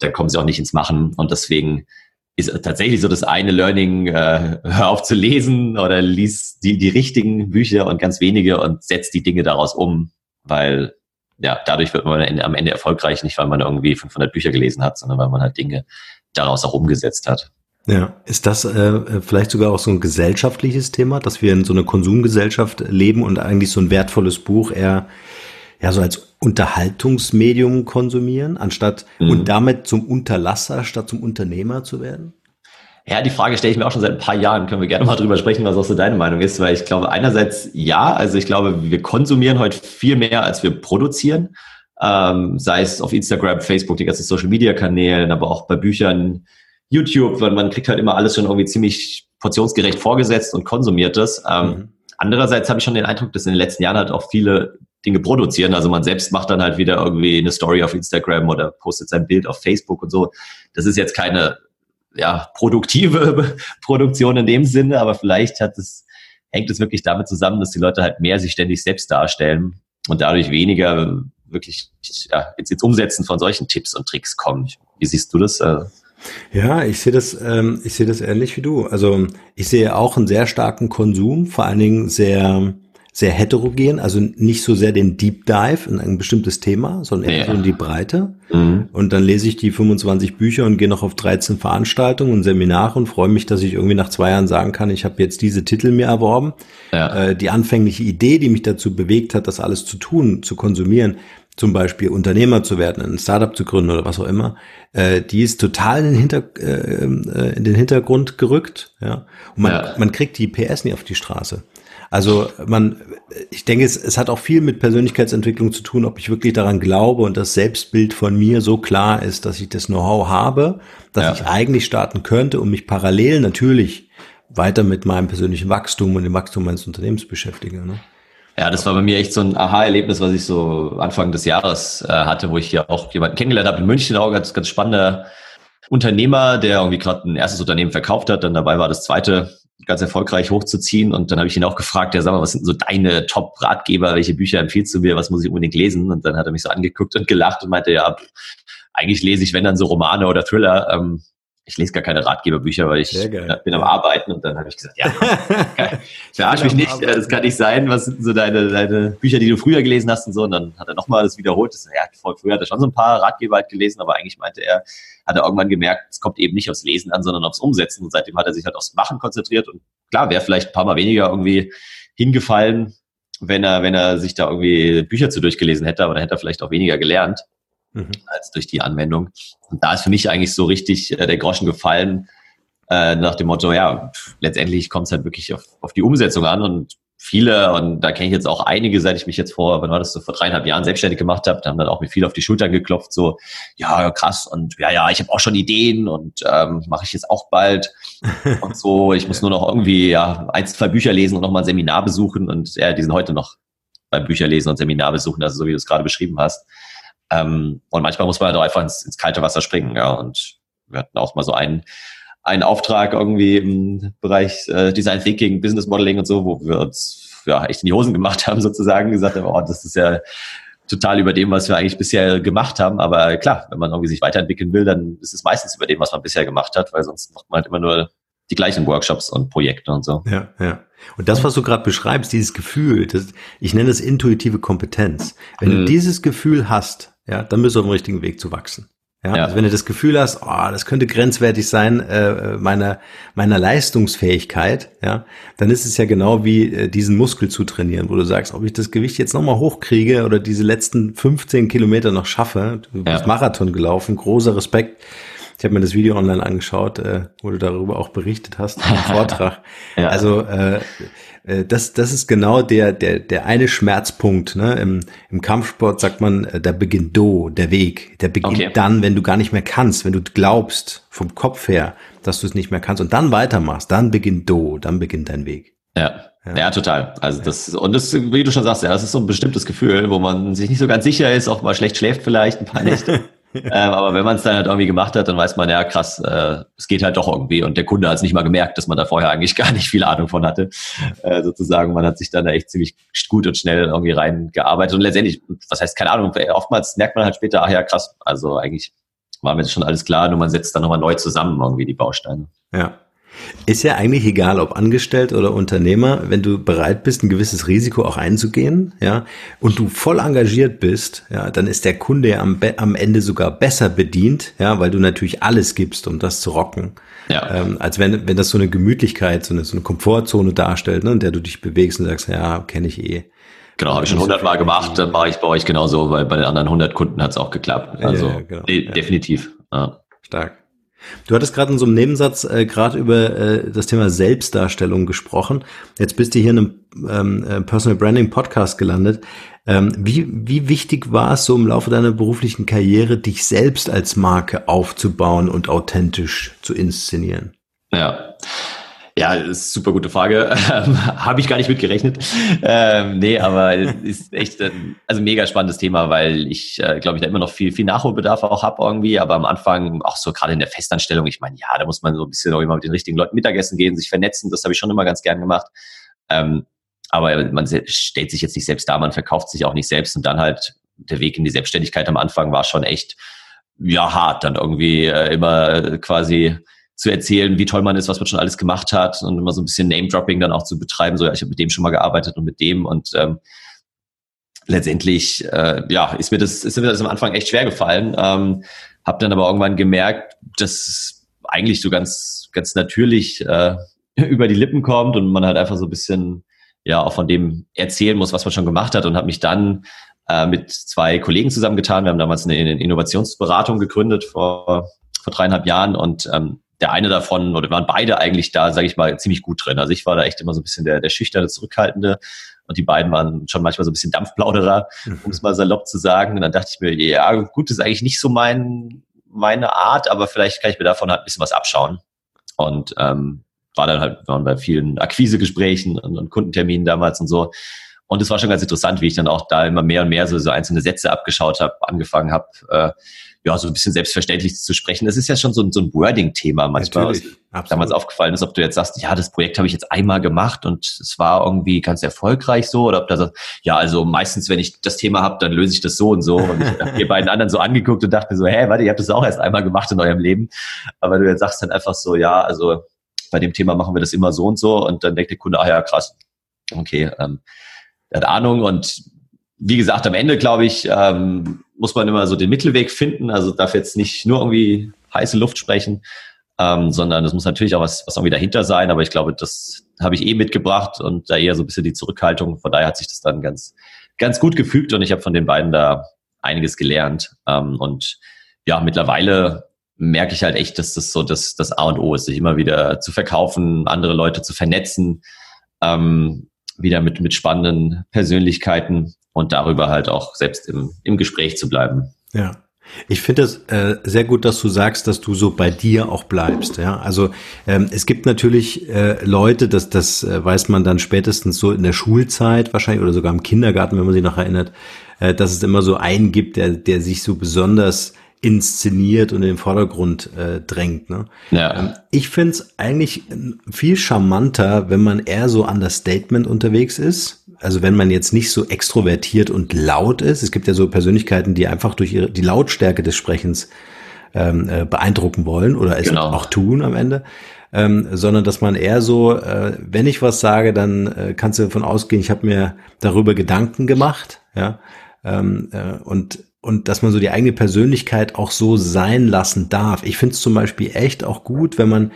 dann kommen sie auch nicht ins Machen. Und deswegen ist tatsächlich so das eine Learning, äh, (laughs) hör auf zu lesen oder lies die, die richtigen Bücher und ganz wenige und setz die Dinge daraus um, weil ja, dadurch wird man am Ende erfolgreich, nicht weil man irgendwie 500 Bücher gelesen hat, sondern weil man halt Dinge daraus auch umgesetzt hat. Ja, ist das äh, vielleicht sogar auch so ein gesellschaftliches Thema, dass wir in so einer Konsumgesellschaft leben und eigentlich so ein wertvolles Buch eher ja so als Unterhaltungsmedium konsumieren, anstatt mhm. und damit zum Unterlasser statt zum Unternehmer zu werden? Ja, die Frage stelle ich mir auch schon seit ein paar Jahren. Können wir gerne mal drüber sprechen, was auch so deine Meinung ist, weil ich glaube, einerseits ja, also ich glaube, wir konsumieren heute viel mehr, als wir produzieren. Ähm, sei es auf Instagram, Facebook, die ganzen Social Media Kanälen, aber auch bei Büchern, YouTube, weil man kriegt halt immer alles schon irgendwie ziemlich portionsgerecht vorgesetzt und konsumiert das. Ähm, mhm. Andererseits habe ich schon den Eindruck, dass in den letzten Jahren halt auch viele Dinge produzieren. Also man selbst macht dann halt wieder irgendwie eine Story auf Instagram oder postet sein Bild auf Facebook und so. Das ist jetzt keine ja, produktive (laughs) Produktion in dem Sinne, aber vielleicht hat es, hängt es wirklich damit zusammen, dass die Leute halt mehr sich ständig selbst darstellen und dadurch weniger wirklich ja, ins, ins Umsetzen von solchen Tipps und Tricks kommen. Wie siehst du das? Äh? Ja, ich sehe das, ähm, ich sehe das ähnlich wie du. Also ich sehe auch einen sehr starken Konsum, vor allen Dingen sehr sehr heterogen, also nicht so sehr den Deep Dive in ein bestimmtes Thema, sondern eher ja. so in die Breite. Mhm. Und dann lese ich die 25 Bücher und gehe noch auf 13 Veranstaltungen und Seminare und freue mich, dass ich irgendwie nach zwei Jahren sagen kann, ich habe jetzt diese Titel mir erworben. Ja. Äh, die anfängliche Idee, die mich dazu bewegt hat, das alles zu tun, zu konsumieren, zum Beispiel Unternehmer zu werden, ein Startup zu gründen oder was auch immer, äh, die ist total in den, Hinter, äh, äh in den Hintergrund gerückt. Ja? Und man, ja. man kriegt die PS nicht auf die Straße. Also man, ich denke, es, es hat auch viel mit Persönlichkeitsentwicklung zu tun, ob ich wirklich daran glaube und das Selbstbild von mir so klar ist, dass ich das Know-how habe, dass ja. ich eigentlich starten könnte und mich parallel natürlich weiter mit meinem persönlichen Wachstum und dem Wachstum meines Unternehmens beschäftige. Ne? Ja, das war bei mir echt so ein Aha-Erlebnis, was ich so Anfang des Jahres äh, hatte, wo ich ja auch jemanden kennengelernt habe in München, auch ganz, ganz spannender Unternehmer, der irgendwie gerade ein erstes Unternehmen verkauft hat, dann dabei war das zweite ganz erfolgreich hochzuziehen. Und dann habe ich ihn auch gefragt, ja, sag mal, was sind so deine Top-Ratgeber? Welche Bücher empfiehlst du mir? Was muss ich unbedingt lesen? Und dann hat er mich so angeguckt und gelacht und meinte, ja, eigentlich lese ich, wenn dann so Romane oder Thriller. Ähm, ich lese gar keine Ratgeberbücher, weil ich bin am Arbeiten und dann habe ich gesagt, ja, (laughs) verarsch mich nicht, das kann nicht sein, was sind so deine, deine Bücher, die du früher gelesen hast und so. Und dann hat er nochmal das wiederholt. Das, ja, früher hat er schon so ein paar Ratgeber halt gelesen, aber eigentlich meinte er, hat er irgendwann gemerkt, es kommt eben nicht aufs Lesen an, sondern aufs Umsetzen. Und seitdem hat er sich halt aufs Machen konzentriert. Und klar, wäre vielleicht ein paar Mal weniger irgendwie hingefallen, wenn er, wenn er sich da irgendwie Bücher zu durchgelesen hätte, aber dann hätte er vielleicht auch weniger gelernt mhm. als durch die Anwendung. Und da ist für mich eigentlich so richtig äh, der Groschen gefallen, äh, nach dem Motto, ja, letztendlich kommt es halt wirklich auf, auf die Umsetzung an und viele, und da kenne ich jetzt auch einige, seit ich mich jetzt vor, wann war das so, vor dreieinhalb Jahren selbstständig gemacht habe, da haben dann auch mir viel auf die Schultern geklopft, so, ja, krass, und ja, ja, ich habe auch schon Ideen und ähm, mache ich jetzt auch bald (laughs) und so, ich muss nur noch irgendwie, ja, ein, zwei Bücher lesen und nochmal ein Seminar besuchen und ja, die sind heute noch beim Bücherlesen und Seminar besuchen, also so wie du es gerade beschrieben hast. Ähm, und manchmal muss man halt auch einfach ins, ins kalte Wasser springen, ja. Und wir hatten auch mal so einen, einen Auftrag irgendwie im Bereich äh, Design Thinking, Business Modeling und so, wo wir uns ja echt in die Hosen gemacht haben, (laughs) sozusagen, gesagt haben, oh, das ist ja total über dem, was wir eigentlich bisher gemacht haben. Aber klar, wenn man irgendwie sich weiterentwickeln will, dann ist es meistens über dem, was man bisher gemacht hat, weil sonst macht man halt immer nur die gleichen Workshops und Projekte und so. Ja, ja. Und das, was du gerade beschreibst, dieses Gefühl, das, ich nenne es intuitive Kompetenz. Wenn mhm. du dieses Gefühl hast, ja, dann bist du auf dem richtigen Weg zu wachsen. Ja, ja. Also wenn du das Gefühl hast, oh, das könnte grenzwertig sein äh, meiner meiner Leistungsfähigkeit, ja, dann ist es ja genau wie äh, diesen Muskel zu trainieren, wo du sagst, ob ich das Gewicht jetzt nochmal hochkriege oder diese letzten 15 Kilometer noch schaffe. Du bist ja. Marathon gelaufen, großer Respekt. Ich habe mir das Video online angeschaut, äh, wo du darüber auch berichtet hast im (laughs) Vortrag. ja. Also äh, äh, das, das ist genau der, der, der eine Schmerzpunkt. Ne? Im, Im Kampfsport sagt man, äh, da beginnt Do, der Weg. Der beginnt okay. dann, wenn du gar nicht mehr kannst, wenn du glaubst vom Kopf her, dass du es nicht mehr kannst und dann weitermachst, dann beginnt Do, dann beginnt dein Weg. Ja. Ja. ja, total. Also das und das, wie du schon sagst, ja, das ist so ein bestimmtes Gefühl, wo man sich nicht so ganz sicher ist, auch mal schlecht schläft vielleicht ein paar Nächte. (laughs) ähm, aber wenn man es dann halt irgendwie gemacht hat, dann weiß man, ja krass, äh, es geht halt doch irgendwie. Und der Kunde hat es nicht mal gemerkt, dass man da vorher eigentlich (laughs) gar nicht viel Ahnung von hatte. Äh, sozusagen, man hat sich dann da echt ziemlich gut und schnell irgendwie reingearbeitet. Und letztendlich, was heißt keine Ahnung, oftmals merkt man halt später, ach ja, krass, also eigentlich war mir das schon alles klar, nur man setzt dann nochmal neu zusammen irgendwie die Bausteine. Ja. Ist ja eigentlich egal, ob angestellt oder Unternehmer, wenn du bereit bist, ein gewisses Risiko auch einzugehen, ja, und du voll engagiert bist, ja, dann ist der Kunde ja am, am Ende sogar besser bedient, ja, weil du natürlich alles gibst, um das zu rocken. Ja. Ähm, als wenn, wenn das so eine Gemütlichkeit, so eine, so eine Komfortzone darstellt, ne, in der du dich bewegst und sagst, ja, kenne ich eh. Genau, habe ich schon hundertmal gemacht, dann mache ich bei euch genauso, weil bei den anderen 100 Kunden hat es auch geklappt. Also ja, ja, genau. de definitiv. Ja. Stark. Du hattest gerade in so einem Nebensatz äh, gerade über äh, das Thema Selbstdarstellung gesprochen. Jetzt bist du hier in einem ähm, äh, Personal Branding Podcast gelandet. Ähm, wie, wie wichtig war es so im Laufe deiner beruflichen Karriere, dich selbst als Marke aufzubauen und authentisch zu inszenieren? Ja. Ja, ist super gute Frage. (laughs) Ähm, Habe ich gar nicht mitgerechnet. Ähm, nee, aber ist echt ein, also mega spannendes Thema, weil ich, äh, glaube ich, da immer noch viel, viel Nachholbedarf auch habe irgendwie. Aber am Anfang, auch so gerade in der Festanstellung, ich meine, ja, da muss man so ein bisschen auch immer mit den richtigen Leuten Mittagessen gehen, sich vernetzen. Das habe ich schon immer ganz gern gemacht. Ähm, aber man stellt sich jetzt nicht selbst da, man verkauft sich auch nicht selbst und dann halt der Weg in die Selbstständigkeit am Anfang war schon echt, ja, hart. Dann irgendwie äh, immer quasi zu erzählen, wie toll man ist, was man schon alles gemacht hat und immer so ein bisschen Name-Dropping dann auch zu betreiben. So, ja, ich habe mit dem schon mal gearbeitet und mit dem und ähm, letztendlich, äh, ja, ist mir das ist mir das am Anfang echt schwer gefallen. Ähm, habe dann aber irgendwann gemerkt, dass eigentlich so ganz ganz natürlich äh, (laughs) über die Lippen kommt und man halt einfach so ein bisschen ja auch von dem erzählen muss, was man schon gemacht hat und habe mich dann äh, mit zwei Kollegen zusammengetan. Wir haben damals eine, eine Innovationsberatung gegründet vor vor dreieinhalb Jahren und ähm, der eine davon, oder waren beide eigentlich da, sage ich mal, ziemlich gut drin. Also ich war da echt immer so ein bisschen der, der schüchterne, zurückhaltende und die beiden waren schon manchmal so ein bisschen Dampfplauderer, mhm. um es mal salopp zu sagen. Und dann dachte ich mir, ja, gut, das ist eigentlich nicht so mein, meine Art, aber vielleicht kann ich mir davon halt ein bisschen was abschauen. Und ähm, war dann halt, waren bei vielen Akquisegesprächen und, und Kundenterminen damals und so. Und es war schon ganz interessant, wie ich dann auch da immer mehr und mehr so, so einzelne Sätze abgeschaut habe, angefangen habe, äh, ja, so ein bisschen selbstverständlich zu sprechen. Das ist ja schon so ein, so ein Wording-Thema manchmal, was damals aufgefallen ist, ob du jetzt sagst, ja, das Projekt habe ich jetzt einmal gemacht und es war irgendwie ganz erfolgreich so, oder ob da sagst, ja, also meistens, wenn ich das Thema habe, dann löse ich das so und so. Und ich habe die beiden anderen so angeguckt und dachte mir so, hä, warte, ihr habt das auch erst einmal gemacht in eurem Leben. Aber du jetzt sagst dann einfach so, ja, also bei dem Thema machen wir das immer so und so und dann denkt der Kunde, ah ja, krass, okay, ähm, er hat Ahnung und wie gesagt, am Ende, glaube ich, ähm, muss man immer so den Mittelweg finden. Also darf jetzt nicht nur irgendwie heiße Luft sprechen, ähm, sondern es muss natürlich auch was, was irgendwie dahinter sein. Aber ich glaube, das habe ich eh mitgebracht und da eher so ein bisschen die Zurückhaltung. Von daher hat sich das dann ganz, ganz gut gefügt und ich habe von den beiden da einiges gelernt. Ähm, und ja, mittlerweile merke ich halt echt, dass das so das, das A und O ist, sich immer wieder zu verkaufen, andere Leute zu vernetzen, ähm, wieder mit, mit spannenden Persönlichkeiten und darüber halt auch selbst im, im Gespräch zu bleiben. Ja. Ich finde es äh, sehr gut, dass du sagst, dass du so bei dir auch bleibst. Ja, also ähm, es gibt natürlich äh, Leute, dass das äh, weiß man dann spätestens so in der Schulzeit wahrscheinlich oder sogar im Kindergarten, wenn man sich noch erinnert, äh, dass es immer so einen gibt, der der sich so besonders inszeniert und in den Vordergrund äh, drängt. Ne? Ja. Ähm, ich finde es eigentlich viel charmanter, wenn man eher so an das Statement unterwegs ist. Also wenn man jetzt nicht so extrovertiert und laut ist. Es gibt ja so Persönlichkeiten, die einfach durch ihre, die Lautstärke des Sprechens ähm, äh, beeindrucken wollen oder es genau. auch tun am Ende. Ähm, sondern dass man eher so, äh, wenn ich was sage, dann äh, kannst du davon ausgehen, ich habe mir darüber Gedanken gemacht, ja, ähm, äh, und und dass man so die eigene Persönlichkeit auch so sein lassen darf. Ich finde es zum Beispiel echt auch gut, wenn man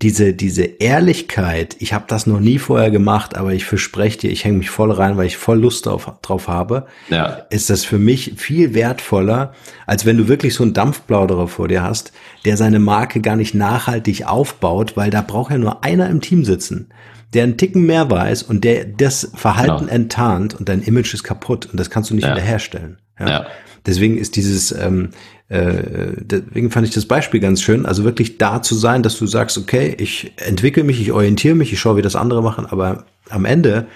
diese, diese Ehrlichkeit, ich habe das noch nie vorher gemacht, aber ich verspreche dir, ich hänge mich voll rein, weil ich voll Lust auf, drauf habe, ja. ist das für mich viel wertvoller, als wenn du wirklich so einen Dampfplauderer vor dir hast, der seine Marke gar nicht nachhaltig aufbaut, weil da braucht ja nur einer im Team sitzen, der einen Ticken mehr weiß und der das Verhalten genau. enttarnt und dein Image ist kaputt und das kannst du nicht ja. wiederherstellen. Ja. ja. Deswegen ist dieses, ähm, äh, deswegen fand ich das Beispiel ganz schön, also wirklich da zu sein, dass du sagst, okay, ich entwickle mich, ich orientiere mich, ich schaue, wie das andere machen, aber am Ende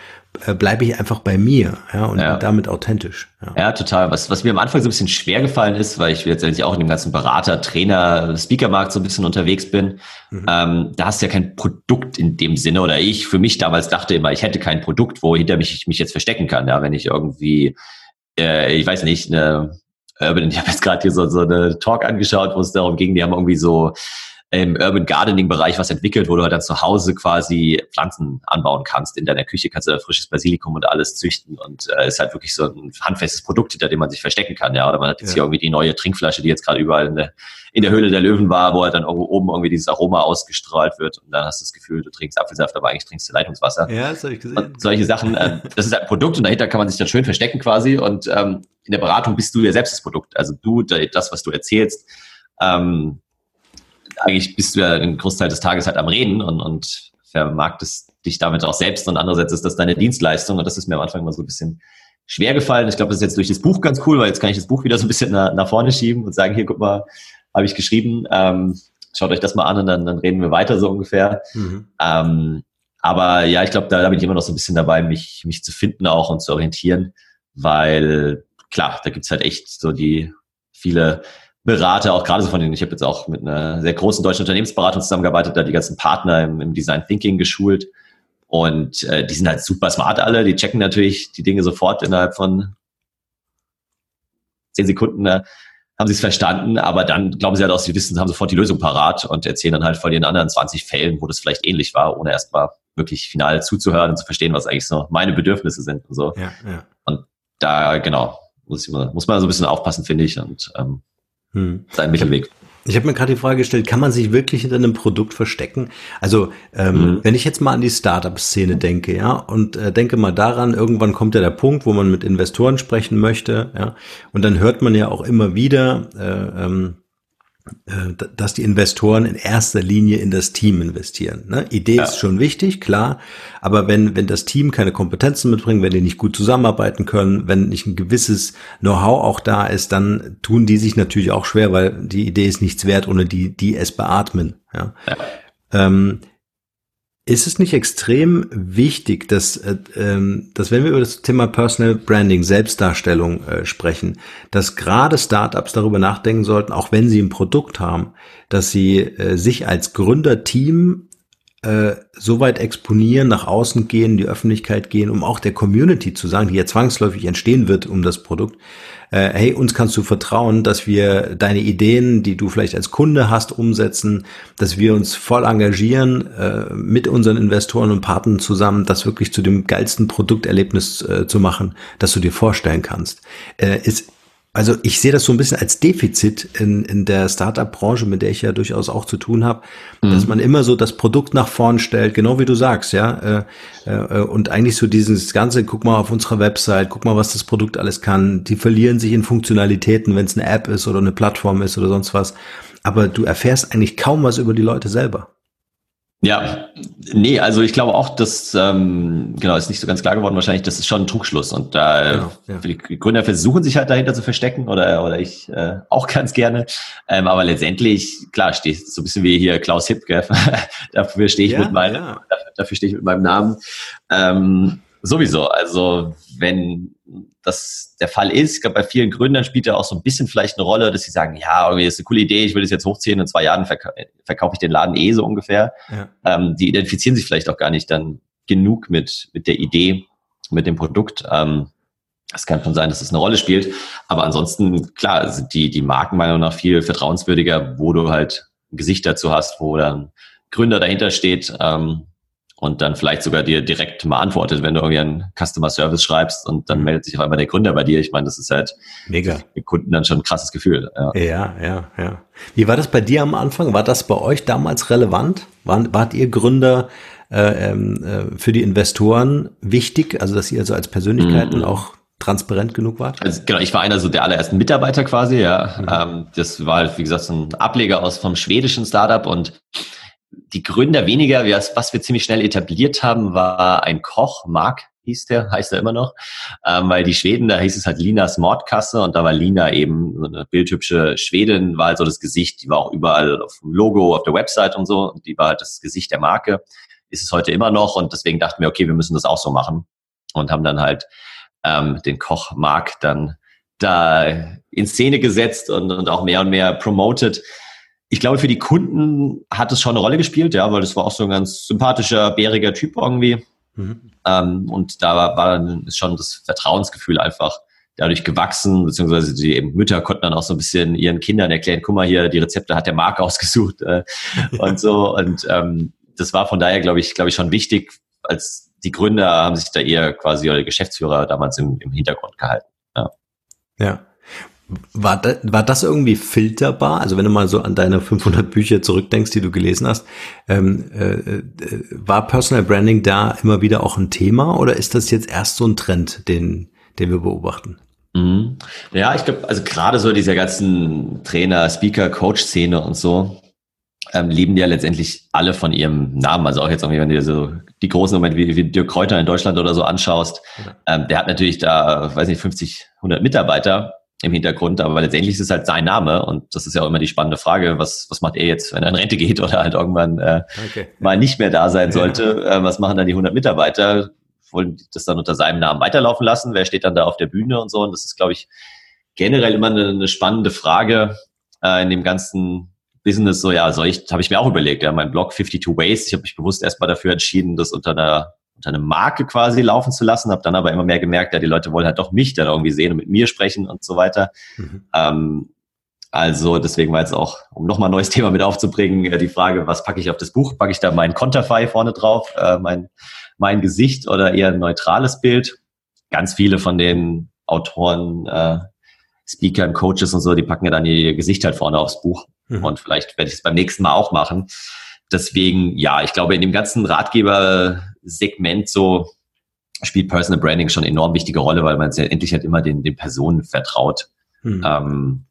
bleibe ich einfach bei mir ja, und ja. damit authentisch. Ja. ja. total. Was, was mir am Anfang so ein bisschen schwer gefallen ist, weil ich letztendlich auch in dem ganzen Berater, Trainer, Speakermarkt so ein bisschen unterwegs bin, mhm. ähm, da hast du ja kein Produkt in dem Sinne oder ich für mich damals dachte immer, ich hätte kein Produkt, wo hinter mich ich mich jetzt verstecken kann. Ja, wenn ich irgendwie äh, ich weiß nicht, eine Urban, ich habe jetzt gerade hier so, so eine Talk angeschaut, wo es darum ging, die haben irgendwie so im Urban Gardening Bereich was entwickelt, wo du halt dann zu Hause quasi Pflanzen anbauen kannst. In deiner Küche kannst du frisches Basilikum und alles züchten und äh, ist halt wirklich so ein handfestes Produkt, hinter dem man sich verstecken kann. Ja, oder man hat jetzt ja. hier irgendwie die neue Trinkflasche, die jetzt gerade überall in der, in der Höhle der Löwen war, wo halt dann oben irgendwie dieses Aroma ausgestrahlt wird und dann hast du das Gefühl, du trinkst Apfelsaft, aber eigentlich trinkst du Leitungswasser. Ja, das habe ich gesehen. Und solche Sachen, äh, das ist halt ein Produkt und dahinter kann man sich dann schön verstecken quasi und ähm, in der Beratung bist du ja selbst das Produkt. Also du, das, was du erzählst, ähm, eigentlich bist du ja den Großteil des Tages halt am Reden und, und vermarktest dich damit auch selbst und andererseits ist das deine Dienstleistung und das ist mir am Anfang mal so ein bisschen schwer gefallen. Ich glaube, das ist jetzt durch das Buch ganz cool, weil jetzt kann ich das Buch wieder so ein bisschen nach, nach vorne schieben und sagen, hier, guck mal, habe ich geschrieben, ähm, schaut euch das mal an und dann, dann reden wir weiter so ungefähr. Mhm. Ähm, aber ja, ich glaube, da, da bin ich immer noch so ein bisschen dabei, mich, mich zu finden auch und zu orientieren, weil klar, da gibt's halt echt so die viele Berater, auch gerade so von denen, ich habe jetzt auch mit einer sehr großen deutschen Unternehmensberatung zusammengearbeitet, da die ganzen Partner im, im Design Thinking geschult. Und äh, die sind halt super smart alle, die checken natürlich die Dinge sofort innerhalb von zehn Sekunden. Ne? haben sie es verstanden, aber dann glauben sie halt auch, sie wissen, haben sofort die Lösung parat und erzählen dann halt von den anderen 20 Fällen, wo das vielleicht ähnlich war, ohne erstmal wirklich final zuzuhören und zu verstehen, was eigentlich so meine Bedürfnisse sind und so. Ja, ja. Und da, genau, muss, ich mal, muss man so ein bisschen aufpassen, finde ich, und ähm, hm. seinen Mittelweg. Ich habe mir gerade die Frage gestellt, kann man sich wirklich hinter einem Produkt verstecken? Also ähm, mhm. wenn ich jetzt mal an die Startup-Szene denke, ja, und äh, denke mal daran, irgendwann kommt ja der Punkt, wo man mit Investoren sprechen möchte, ja, und dann hört man ja auch immer wieder, äh, ähm, äh, dass die Investoren in erster Linie in das Team investieren. Ne? Idee ja. ist schon wichtig, klar, aber wenn, wenn das Team keine Kompetenzen mitbringt, wenn die nicht gut zusammenarbeiten können, wenn nicht ein gewisses Know-how auch da ist, dann tun die sich natürlich auch schwer, weil die Idee ist nichts wert, ohne die, die es beatmen. Ja? ja. Ähm, ist es nicht extrem wichtig, dass, äh, ähm, dass wenn wir über das Thema Personal Branding, Selbstdarstellung äh, sprechen, dass gerade Startups darüber nachdenken sollten, auch wenn sie ein Produkt haben, dass sie äh, sich als Gründerteam äh, so weit exponieren, nach außen gehen, die Öffentlichkeit gehen, um auch der Community zu sagen, die ja zwangsläufig entstehen wird um das Produkt, äh, hey, uns kannst du vertrauen, dass wir deine Ideen, die du vielleicht als Kunde hast, umsetzen, dass wir uns voll engagieren äh, mit unseren Investoren und Partnern zusammen, das wirklich zu dem geilsten Produkterlebnis äh, zu machen, das du dir vorstellen kannst. Äh, ist also ich sehe das so ein bisschen als Defizit in, in der Startup-Branche, mit der ich ja durchaus auch zu tun habe, mhm. dass man immer so das Produkt nach vorn stellt, genau wie du sagst, ja. Äh, äh, und eigentlich so dieses ganze, guck mal auf unserer Website, guck mal, was das Produkt alles kann. Die verlieren sich in Funktionalitäten, wenn es eine App ist oder eine Plattform ist oder sonst was. Aber du erfährst eigentlich kaum was über die Leute selber. Ja, nee, also ich glaube auch, dass, ähm, genau, ist nicht so ganz klar geworden wahrscheinlich, das ist schon ein Trugschluss. Und da genau, ja. die Gründer versuchen sich halt dahinter zu verstecken oder, oder ich äh, auch (laughs) ganz gerne. Ähm, aber letztendlich, klar, steht so ein bisschen wie hier Klaus Hipp, gell? (laughs) dafür stehe ich ja, mit meinem, ja. dafür, dafür stehe ich mit meinem Namen. Ähm, sowieso. Also wenn das der Fall ist. Ich glaube, bei vielen Gründern spielt ja auch so ein bisschen vielleicht eine Rolle, dass sie sagen, ja, irgendwie ist eine coole Idee, ich will das jetzt hochziehen, in zwei Jahren verk verkaufe ich den Laden eh so ungefähr. Ja. Ähm, die identifizieren sich vielleicht auch gar nicht dann genug mit, mit der Idee, mit dem Produkt. Ähm, es kann schon sein, dass es das eine Rolle spielt. Aber ansonsten, klar, sind die, die Marken meiner Meinung nach viel vertrauenswürdiger, wo du halt ein Gesicht dazu hast, wo dann Gründer dahinter steht, ähm, und dann vielleicht sogar dir direkt mal antwortet, wenn du irgendwie einen Customer Service schreibst und dann mhm. meldet sich auf einmal der Gründer bei dir. Ich meine, das ist halt mega. Für Kunden dann schon ein krasses Gefühl. Ja. ja, ja, ja. Wie war das bei dir am Anfang? War das bei euch damals relevant? Waren, wart ihr Gründer äh, ähm, äh, für die Investoren wichtig? Also, dass ihr also als Persönlichkeiten mhm. auch transparent genug wart? Also genau, ich war einer so der allerersten Mitarbeiter quasi, ja. Mhm. Ähm, das war halt, wie gesagt, so ein Ableger aus vom schwedischen Startup und die Gründer weniger, was wir ziemlich schnell etabliert haben, war ein Koch, Mark hieß der, (laughs) heißt er immer noch, ähm, weil die Schweden, da hieß es halt Linas Mordkasse und da war Lina eben so eine bildhübsche Schwedin, war halt so das Gesicht, die war auch überall auf dem Logo, auf der Website und so, und die war halt das Gesicht der Marke, ist es heute immer noch und deswegen dachten wir, okay, wir müssen das auch so machen und haben dann halt ähm, den Koch Mark dann da in Szene gesetzt und, und auch mehr und mehr promoted ich glaube, für die Kunden hat es schon eine Rolle gespielt, ja, weil das war auch so ein ganz sympathischer, bäriger Typ irgendwie. Mhm. Ähm, und da war, war dann schon das Vertrauensgefühl einfach dadurch gewachsen, beziehungsweise die eben Mütter konnten dann auch so ein bisschen ihren Kindern erklären, guck mal hier, die Rezepte hat der Marc (laughs) ausgesucht äh, und so. Und ähm, das war von daher, glaube ich, glaube ich, schon wichtig, als die Gründer haben sich da eher quasi oder Geschäftsführer damals im, im Hintergrund gehalten. Ja. ja. War, da, war das irgendwie filterbar? Also wenn du mal so an deine 500 Bücher zurückdenkst, die du gelesen hast, ähm, äh, äh, war Personal Branding da immer wieder auch ein Thema oder ist das jetzt erst so ein Trend, den, den wir beobachten? Mhm. Ja, ich glaube, also gerade so dieser ganzen Trainer, Speaker, Coach-Szene und so, ähm, leben ja letztendlich alle von ihrem Namen. Also auch jetzt irgendwie, wenn du dir so die großen Momente wie, wie Dirk Kräuter in Deutschland oder so anschaust, ähm, der hat natürlich da, weiß nicht, 50, 100 Mitarbeiter im Hintergrund, aber letztendlich ist es halt sein Name und das ist ja auch immer die spannende Frage, was, was macht er jetzt, wenn er in Rente geht oder halt irgendwann äh, okay. mal nicht mehr da sein sollte, ja. äh, was machen dann die 100 Mitarbeiter, wollen das dann unter seinem Namen weiterlaufen lassen, wer steht dann da auf der Bühne und so? Und das ist, glaube ich, generell immer eine, eine spannende Frage äh, in dem ganzen Business, so ja, soll ich, habe ich mir auch überlegt, ja, mein Blog 52 Ways, ich habe mich bewusst erstmal dafür entschieden, das unter einer unter eine Marke quasi laufen zu lassen, habe dann aber immer mehr gemerkt, ja, die Leute wollen halt doch mich dann irgendwie sehen und mit mir sprechen und so weiter. Mhm. Ähm, Also deswegen war jetzt auch, um nochmal ein neues Thema mit aufzubringen, äh, die Frage, was packe ich auf das Buch? Packe ich da mein Konterfei vorne drauf, äh, mein, mein Gesicht oder eher ein neutrales Bild? Ganz viele von den Autoren, äh, Speakern, Coaches und so, die packen ja dann ihr Gesicht halt vorne aufs Buch. Mhm. Und vielleicht werde ich es beim nächsten Mal auch machen. Deswegen, ja, ich glaube, in dem ganzen Ratgebersegment so spielt Personal Branding schon eine enorm wichtige Rolle, weil man ja endlich halt immer den, den Personen vertraut. Mhm. Ähm,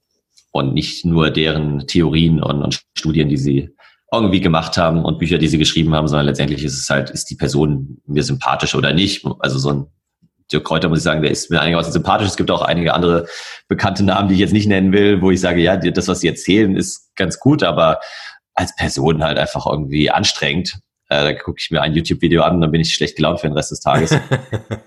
und nicht nur deren Theorien und, und Studien, die sie irgendwie gemacht haben und Bücher, die sie geschrieben haben, sondern letztendlich ist es halt, ist die Person mir sympathisch oder nicht. Also so ein Dirk Kräuter, muss ich sagen, der ist mir einigermaßen sympathisch. Es gibt auch einige andere bekannte Namen, die ich jetzt nicht nennen will, wo ich sage, ja, das, was sie erzählen, ist ganz gut, aber als Person halt einfach irgendwie anstrengend. Äh, da gucke ich mir ein YouTube-Video an und dann bin ich schlecht gelaunt für den Rest des Tages.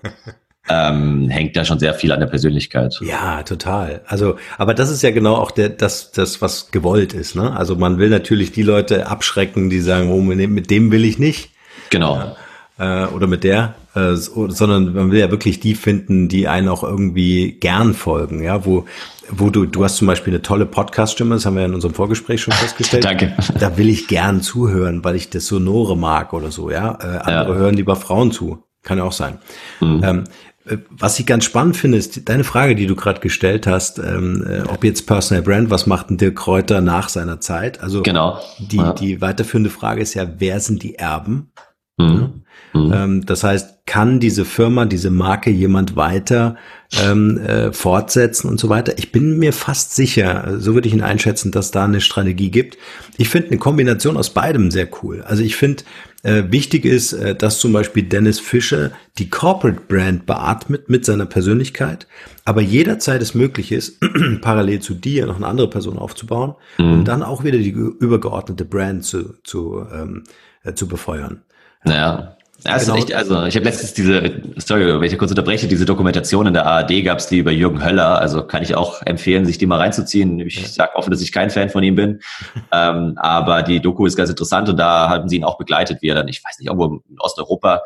(laughs) ähm, hängt da schon sehr viel an der Persönlichkeit. Ja, total. Also, aber das ist ja genau auch der, das, das, was gewollt ist. Ne? Also man will natürlich die Leute abschrecken, die sagen, oh, mit dem will ich nicht. Genau. Äh, oder mit der, äh, sondern man will ja wirklich die finden, die einen auch irgendwie gern folgen, ja, wo wo du, du hast zum Beispiel eine tolle Podcast-Stimme, das haben wir in unserem Vorgespräch schon festgestellt. (laughs) Danke. Da will ich gern zuhören, weil ich das Sonore mag oder so, ja. Äh, andere ja. hören lieber Frauen zu. Kann ja auch sein. Mhm. Ähm, äh, was ich ganz spannend finde, ist deine Frage, die du gerade gestellt hast, ähm, äh, ob jetzt Personal Brand, was macht denn Dirk Kräuter nach seiner Zeit? Also genau. die, ja. die weiterführende Frage ist ja, wer sind die Erben? Mhm. Mhm. Ähm, das heißt, kann diese Firma, diese Marke jemand weiter ähm, äh, fortsetzen und so weiter? Ich bin mir fast sicher, so würde ich ihn einschätzen, dass da eine Strategie gibt. Ich finde eine Kombination aus beidem sehr cool. Also ich finde, äh, wichtig ist, äh, dass zum Beispiel Dennis Fischer die Corporate Brand beatmet mit seiner Persönlichkeit, aber jederzeit es möglich ist, (clears throat) parallel zu dir noch eine andere Person aufzubauen mhm. und dann auch wieder die übergeordnete Brand zu, zu, ähm, äh, zu befeuern. Naja, ja, genau. echt, also ich habe letztens diese, sorry, wenn ich kurz unterbreche, diese Dokumentation in der ARD gab es die über Jürgen Höller, also kann ich auch empfehlen, sich die mal reinzuziehen. Ich ja. sage offen, dass ich kein Fan von ihm bin, (laughs) ähm, aber die Doku ist ganz interessant und da haben sie ihn auch begleitet, wie er dann, ich weiß nicht, irgendwo in Osteuropa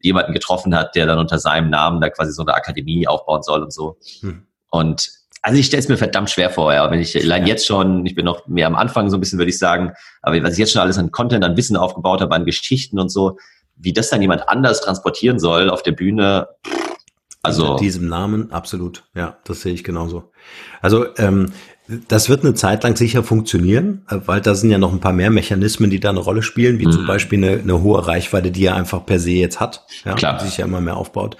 jemanden getroffen hat, der dann unter seinem Namen da quasi so eine Akademie aufbauen soll und so. Hm. Und also ich stelle es mir verdammt schwer vor, ja. Wenn ich allein jetzt schon, ich bin noch mehr am Anfang so ein bisschen, würde ich sagen, aber was ich jetzt schon alles an Content, an Wissen aufgebaut habe, an Geschichten und so, wie das dann jemand anders transportieren soll auf der Bühne. Also Mit diesem Namen, absolut. Ja, das sehe ich genauso. Also ähm, das wird eine Zeit lang sicher funktionieren, äh, weil da sind ja noch ein paar mehr Mechanismen, die da eine Rolle spielen, wie mhm. zum Beispiel eine, eine hohe Reichweite, die er einfach per se jetzt hat, ja, Klar. die sich ja immer mehr aufbaut.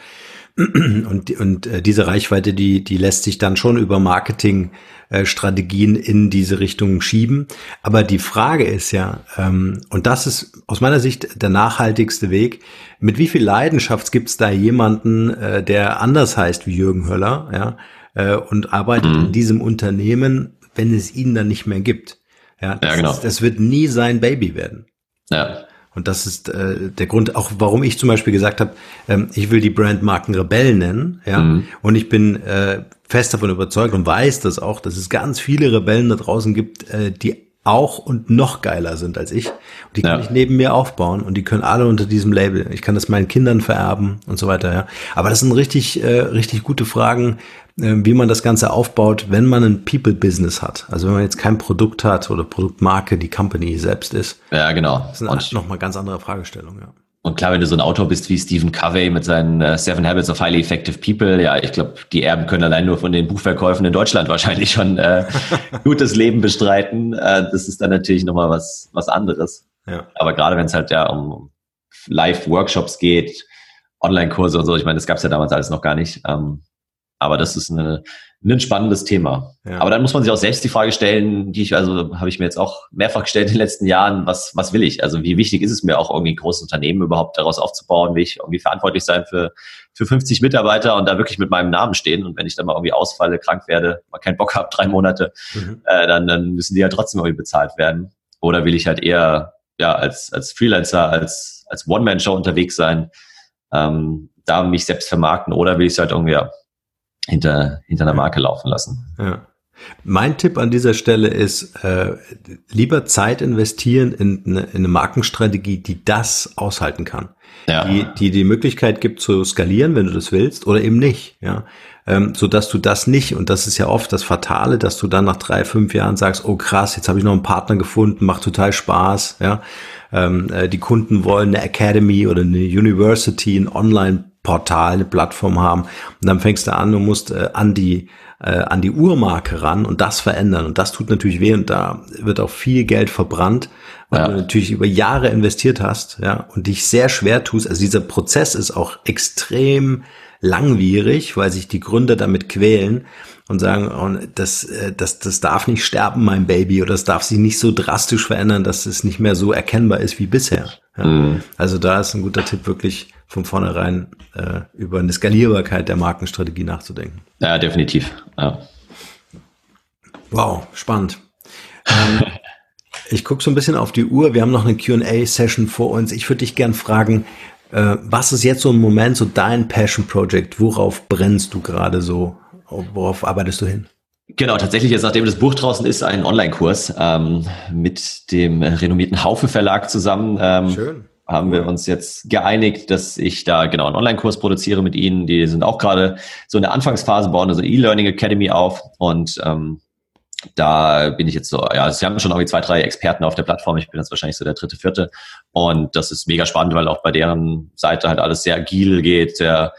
Und, und äh, diese Reichweite, die, die lässt sich dann schon über Marketingstrategien in diese Richtung schieben. Aber die Frage ist ja, ähm, und das ist aus meiner Sicht der nachhaltigste Weg, mit wie viel Leidenschaft gibt es da jemanden, äh, der anders heißt wie Jürgen Höller, ja, äh, und arbeitet mhm. in diesem Unternehmen, wenn es ihn dann nicht mehr gibt. Ja, das, ja, genau. Ist, das wird nie sein Baby werden. Ja. Und das ist äh, der Grund, auch warum ich zum Beispiel gesagt habe, ähm, ich will die Brandmarken Rebell nennen, ja. Mhm. Und ich bin äh, fest davon überzeugt und weiß das auch, dass es ganz viele Rebellen da draußen gibt, äh, die auch und noch geiler sind als ich. Und die kann ja. ich neben mir aufbauen und die können alle unter diesem Label. Ich kann das meinen Kindern vererben und so weiter, ja. Aber das sind richtig, äh, richtig gute Fragen, wie man das Ganze aufbaut, wenn man ein People-Business hat. Also wenn man jetzt kein Produkt hat oder Produktmarke, die Company selbst ist. Ja, genau. Das sind nochmal ganz andere Fragestellungen, ja. Und klar, wenn du so ein Autor bist wie Stephen Covey mit seinen äh, Seven Habits of Highly Effective People, ja, ich glaube, die Erben können allein nur von den Buchverkäufen in Deutschland wahrscheinlich schon äh, (laughs) gutes Leben bestreiten. Äh, das ist dann natürlich nochmal was, was anderes. Ja. Aber gerade wenn es halt ja um Live-Workshops geht, Online-Kurse und so, ich meine, das gab es ja damals alles noch gar nicht. Ähm, aber das ist eine, ein spannendes Thema. Ja. Aber dann muss man sich auch selbst die Frage stellen, die ich, also habe ich mir jetzt auch mehrfach gestellt in den letzten Jahren, was, was will ich? Also wie wichtig ist es mir auch irgendwie ein großes Unternehmen überhaupt daraus aufzubauen? Will ich irgendwie verantwortlich sein für, für 50 Mitarbeiter und da wirklich mit meinem Namen stehen? Und wenn ich dann mal irgendwie ausfalle, krank werde, mal keinen Bock habe, (laughs) drei Monate, mhm. äh, dann, dann müssen die ja trotzdem irgendwie bezahlt werden. Oder will ich halt eher ja als, als Freelancer, als, als One-Man-Show unterwegs sein, ähm, da mich selbst vermarkten oder will ich es halt irgendwie ja, hinter, hinter einer Marke laufen lassen. Ja. Mein Tipp an dieser Stelle ist, äh, lieber Zeit investieren in eine, in eine Markenstrategie, die das aushalten kann. Ja. Die, die die Möglichkeit gibt zu skalieren, wenn du das willst, oder eben nicht. Ja. ähm, so dass du das nicht, und das ist ja oft das Fatale, dass du dann nach drei, fünf Jahren sagst, oh krass, jetzt habe ich noch einen Partner gefunden, macht total Spaß, ja. Ähm, äh, die Kunden wollen eine Academy oder eine University, ein Online-Portal, eine Plattform haben. Und dann fängst du an, du musst äh, an die äh, an die Uhrmarke ran und das verändern. Und das tut natürlich weh und da wird auch viel Geld verbrannt, weil ja. du natürlich über Jahre investiert hast, ja, und dich sehr schwer tust. Also dieser Prozess ist auch extrem langwierig, weil sich die Gründer damit quälen und sagen, oh, das, äh, das, das darf nicht sterben, mein Baby, oder das darf sich nicht so drastisch verändern, dass es nicht mehr so erkennbar ist wie bisher. Ja. Mhm. Also da ist ein guter Tipp, wirklich von vornherein äh, über eine Skalierbarkeit der Markenstrategie nachzudenken. Ja, definitiv. Ja. Wow, spannend. ähm, (laughs) ich gucke so ein bisschen auf die Uhr. Wir haben noch eine QA-Session vor uns. Ich würde dich gern fragen, äh, was ist jetzt so ein Moment, so dein Passion Project? Worauf brennst du gerade so? Worauf arbeitest du hin? Genau, tatsächlich jetzt, nachdem das Buch draußen ist, ein Online-Kurs ähm, mit dem renommierten Haufe Verlag zusammen. Ähm, Schön. Haben wir uns jetzt geeinigt, dass ich da genau einen Online-Kurs produziere mit Ihnen. Die sind auch gerade so in der Anfangsphase, bauen also E-Learning Academy auf und ähm, da bin ich jetzt so, ja, sie haben schon irgendwie zwei, drei Experten auf der Plattform. Ich bin jetzt wahrscheinlich so der dritte, vierte. Und das ist mega spannend, weil auch bei deren Seite halt alles sehr agil geht, sehr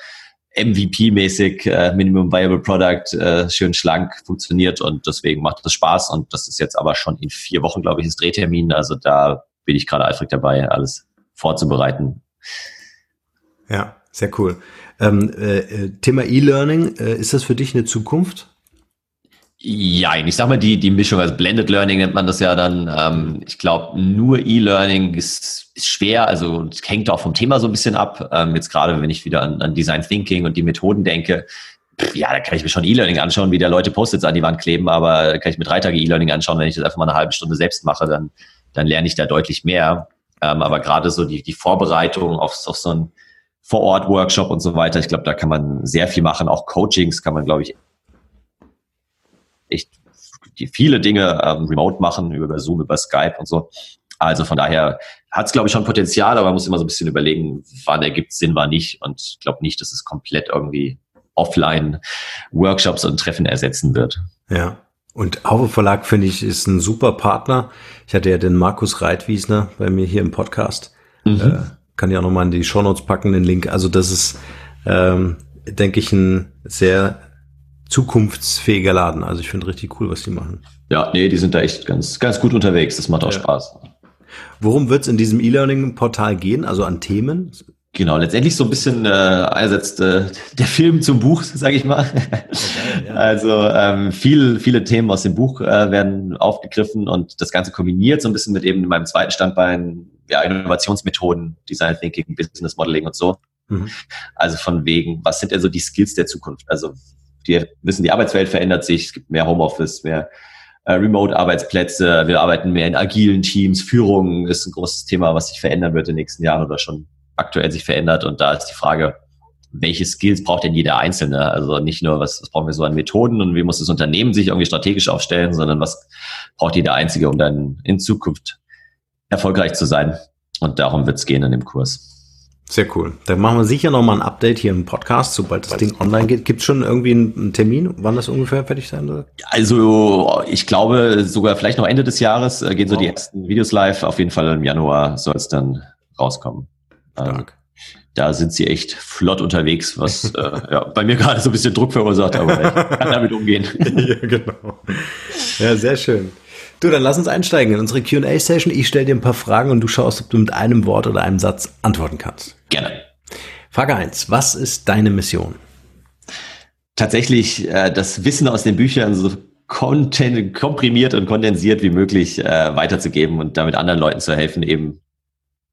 MVP-mäßig, äh, Minimum Viable Product, äh, schön schlank funktioniert und deswegen macht das Spaß. Und das ist jetzt aber schon in vier Wochen, glaube ich, ist Drehtermin. Also da bin ich gerade eifrig dabei, alles vorzubereiten. Ja, sehr cool. Ähm, äh, äh Thema E-Learning, äh, ist das für dich eine Zukunft? Ja, ich sag mal, die, die Mischung, also Blended Learning nennt man das ja dann. Ähm, ich glaube, nur E-Learning ist, ist schwer, also hängt auch vom Thema so ein bisschen ab. Ähm, jetzt gerade, wenn ich wieder an, an Design Thinking und die Methoden denke, ja, da kann ich mir schon E-Learning anschauen, wie der Leute Post-its an die Wand kleben, aber da kann ich mir drei Tage E-Learning anschauen, wenn ich das einfach mal eine halbe Stunde selbst mache, dann, dann lerne ich da deutlich mehr. Ähm, aber gerade so die, die Vorbereitung auf, auf so einen Vor-Ort-Workshop und so weiter, ich glaube, da kann man sehr viel machen. Auch Coachings kann man, glaube ich, die viele Dinge ähm, remote machen, über Zoom, über Skype und so. Also von daher hat es, glaube ich, schon Potenzial, aber man muss immer so ein bisschen überlegen, wann ergibt es Sinn, wann nicht. Und ich glaube nicht, dass es komplett irgendwie offline Workshops und Treffen ersetzen wird. Ja. Und Haufe Verlag, finde ich, ist ein super Partner. Ich hatte ja den Markus Reitwiesner bei mir hier im Podcast. Mhm. Äh, kann ja auch nochmal in die Shownotes packen, den Link. Also das ist, ähm, denke ich, ein sehr zukunftsfähiger Laden. Also ich finde richtig cool, was die machen. Ja, nee, die sind da echt ganz, ganz gut unterwegs. Das macht auch ja. Spaß. Worum wird es in diesem E-Learning-Portal gehen? Also an Themen? Genau, letztendlich so ein bisschen äh, einerseits äh, der Film zum Buch, (laughs) sage ich mal. Okay, ja. Also ähm, viel, viele Themen aus dem Buch äh, werden aufgegriffen und das Ganze kombiniert so ein bisschen mit eben meinem zweiten Standbein, ja, Innovationsmethoden, Design Thinking, Business Modeling und so. Mhm. Also von wegen, was sind denn so die Skills der Zukunft? Also die wissen, die Arbeitswelt verändert sich, es gibt mehr Homeoffice, mehr äh, Remote-Arbeitsplätze, wir arbeiten mehr in agilen Teams, Führung ist ein großes Thema, was sich verändern wird in den nächsten Jahren oder schon aktuell sich verändert. Und da ist die Frage, welche Skills braucht denn jeder Einzelne? Also nicht nur, was, was brauchen wir so an Methoden und wie muss das Unternehmen sich irgendwie strategisch aufstellen, sondern was braucht jeder Einzige, um dann in Zukunft erfolgreich zu sein. Und darum wird es gehen in dem Kurs. Sehr cool. Dann machen wir sicher nochmal ein Update hier im Podcast, sobald das Ding online geht. Gibt es schon irgendwie einen Termin, wann das ungefähr fertig sein soll? Also ich glaube sogar vielleicht noch Ende des Jahres äh, gehen so wow. die ersten Videos live. Auf jeden Fall im Januar soll es dann rauskommen. Ähm, Stark. da sind sie echt flott unterwegs, was äh, (laughs) ja, bei mir gerade so ein bisschen Druck verursacht, aber ich kann (laughs) damit umgehen. ja, genau. Ja, sehr schön. Du, dann lass uns einsteigen in unsere QA-Session. Ich stelle dir ein paar Fragen und du schaust, ob du mit einem Wort oder einem Satz antworten kannst. Gerne. Frage eins: Was ist deine Mission? Tatsächlich äh, das Wissen aus den Büchern so content, komprimiert und kondensiert wie möglich äh, weiterzugeben und damit anderen Leuten zu helfen, eben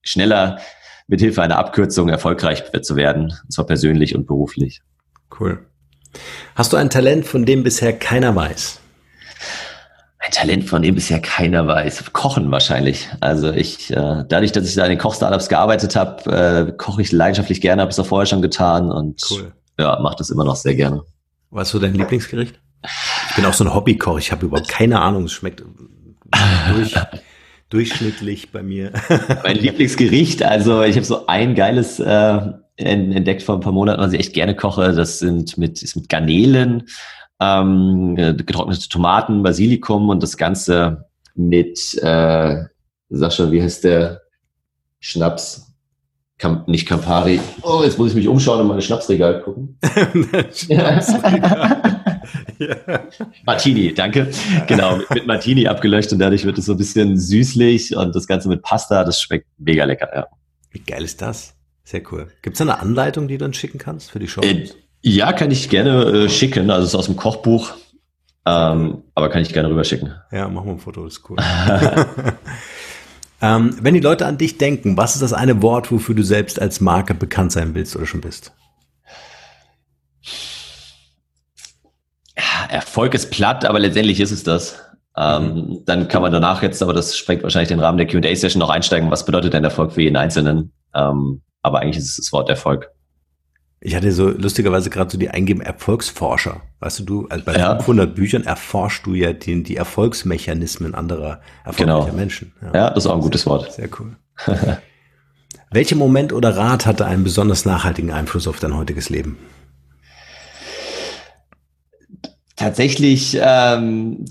schneller mit Hilfe einer Abkürzung erfolgreich zu werden, und zwar persönlich und beruflich. Cool. Hast du ein Talent, von dem bisher keiner weiß? Talent, von dem bisher keiner weiß. Kochen wahrscheinlich. Also ich, äh, dadurch, dass ich da in den Koch-Startups gearbeitet habe, äh, koche ich leidenschaftlich gerne, habe es auch vorher schon getan und cool. ja, mache das immer noch sehr gerne. Was ist so dein Lieblingsgericht? Ich bin auch so ein Hobbykoch. Ich habe überhaupt keine Ahnung. Es schmeckt durch, (laughs) durchschnittlich bei mir. mein Lieblingsgericht, also ich habe so ein geiles äh, entdeckt vor ein paar Monaten, was ich echt gerne koche. Das sind mit, ist mit Garnelen, ähm, getrocknete Tomaten, Basilikum und das Ganze mit, äh, Sascha, wie heißt der Schnaps? Camp, nicht Campari. Oh, jetzt muss ich mich umschauen und meine Schnapsregal gucken. Schnapsregal. (laughs) (laughs) ja. Martini, danke. Genau, mit, mit, Martini abgelöscht und dadurch wird es so ein bisschen süßlich und das Ganze mit Pasta, das schmeckt mega lecker, ja. Wie geil ist das? Sehr cool. Gibt es eine Anleitung, die du dann schicken kannst für die Show? Äh, ja, kann ich gerne äh, schicken. Also es ist aus dem Kochbuch. Ähm, aber kann ich gerne rüberschicken. Ja, machen wir ein Foto, das ist cool. (laughs) ähm, wenn die Leute an dich denken, was ist das eine Wort, wofür du selbst als Marke bekannt sein willst oder schon bist? Erfolg ist platt, aber letztendlich ist es das. Ähm. Dann kann man danach jetzt, aber das sprengt wahrscheinlich den Rahmen der Q&A-Session noch einsteigen. Was bedeutet denn Erfolg für jeden Einzelnen? Ähm, aber eigentlich ist es das Wort Erfolg. Ich hatte so lustigerweise gerade so die eingeben Erfolgsforscher. Weißt du, du also bei ja. 500 Büchern erforschst du ja die, die Erfolgsmechanismen anderer erfolgreicher genau. Menschen. Ja. ja. das ist auch ein gutes Wort. Sehr cool. (laughs) Welcher Moment oder Rat hatte einen besonders nachhaltigen Einfluss auf dein heutiges Leben? Tatsächlich ähm,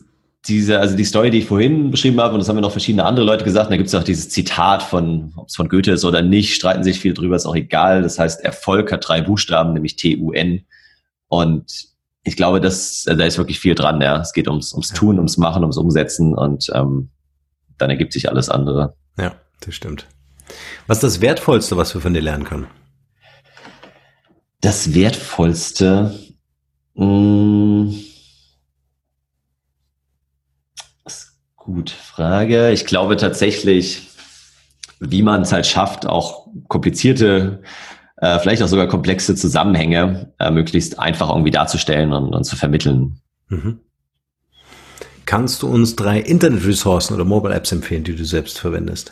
diese, also die Story, die ich vorhin beschrieben habe, und das haben mir noch verschiedene andere Leute gesagt, da gibt es auch dieses Zitat von, ob es von Goethe ist oder nicht, streiten sich viel drüber, ist auch egal. Das heißt, Erfolg hat drei Buchstaben, nämlich T-U-N. Und ich glaube, dass, also da ist wirklich viel dran, ja. Es geht ums, ums Tun, ums Machen, ums Umsetzen und ähm, dann ergibt sich alles andere. Ja, das stimmt. Was ist das Wertvollste, was wir von dir lernen können? Das Wertvollste, mh, Gut, Frage. Ich glaube tatsächlich, wie man es halt schafft, auch komplizierte, äh, vielleicht auch sogar komplexe Zusammenhänge äh, möglichst einfach irgendwie darzustellen und, und zu vermitteln. Mhm. Kannst du uns drei Internet-Ressourcen oder Mobile-Apps empfehlen, die du selbst verwendest?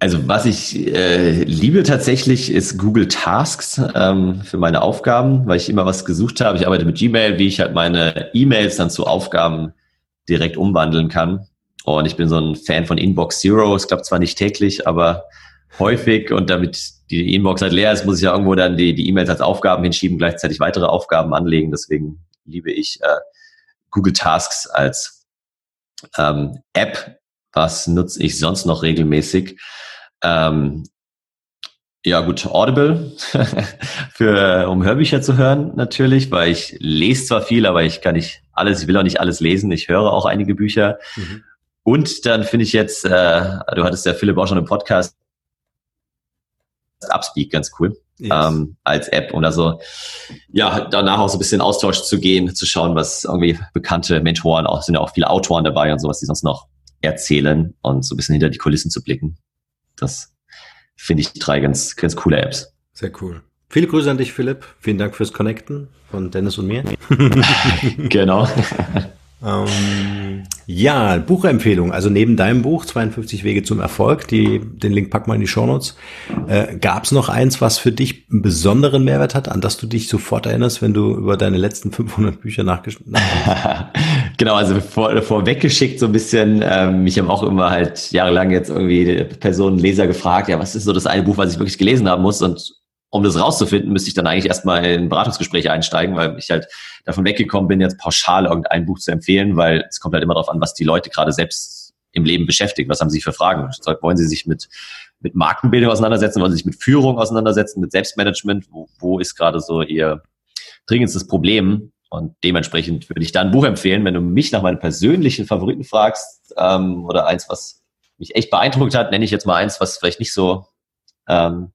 Also was ich äh, liebe tatsächlich ist Google Tasks ähm, für meine Aufgaben, weil ich immer was gesucht habe. Ich arbeite mit Gmail, wie ich halt meine E-Mails dann zu Aufgaben direkt umwandeln kann. Und ich bin so ein Fan von Inbox Zero. Es klappt zwar nicht täglich, aber häufig. Und damit die Inbox halt leer ist, muss ich ja irgendwo dann die die E-Mails als Aufgaben hinschieben, gleichzeitig weitere Aufgaben anlegen. Deswegen liebe ich äh, Google Tasks als ähm, App. Was nutze ich sonst noch regelmäßig? Ähm, ja gut, Audible (laughs) für um Hörbücher zu hören natürlich, weil ich lese zwar viel, aber ich kann nicht alles, ich will auch nicht alles lesen. Ich höre auch einige Bücher. Mhm. Und dann finde ich jetzt, äh, du hattest ja Philipp auch schon im Podcast, Upspeak ganz cool yes. ähm, als App und also ja danach auch so ein bisschen Austausch zu gehen, zu schauen, was irgendwie bekannte Mentoren auch sind ja auch viele Autoren dabei und sowas, die sonst noch erzählen und so ein bisschen hinter die Kulissen zu blicken. Das finde ich drei ganz ganz coole Apps. Sehr cool. Viele Grüße an dich, Philipp. Vielen Dank fürs Connecten von Dennis und mir. (laughs) genau. ähm, ja, Buchempfehlung. Also neben deinem Buch 52 Wege zum Erfolg, die, den Link pack mal in die Shownotes. Äh, Gab es noch eins, was für dich einen besonderen Mehrwert hat, an das du dich sofort erinnerst, wenn du über deine letzten 500 Bücher nachgeschrieben hast? (laughs) genau, also vor, vorweggeschickt so ein bisschen. Ähm, mich haben auch immer halt jahrelang jetzt irgendwie Personen, Leser gefragt, ja, was ist so das eine Buch, was ich wirklich gelesen haben muss? Und um das rauszufinden, müsste ich dann eigentlich erstmal in ein Beratungsgespräch einsteigen, weil ich halt davon weggekommen bin, jetzt pauschal irgendein Buch zu empfehlen, weil es kommt halt immer darauf an, was die Leute gerade selbst im Leben beschäftigt. Was haben sie für Fragen? Wollen sie sich mit, mit Markenbildung auseinandersetzen? Wollen sie sich mit Führung auseinandersetzen? Mit Selbstmanagement? Wo, wo ist gerade so ihr dringendstes Problem? Und dementsprechend würde ich da ein Buch empfehlen, wenn du mich nach meinen persönlichen Favoriten fragst ähm, oder eins, was mich echt beeindruckt hat, nenne ich jetzt mal eins, was vielleicht nicht so ähm,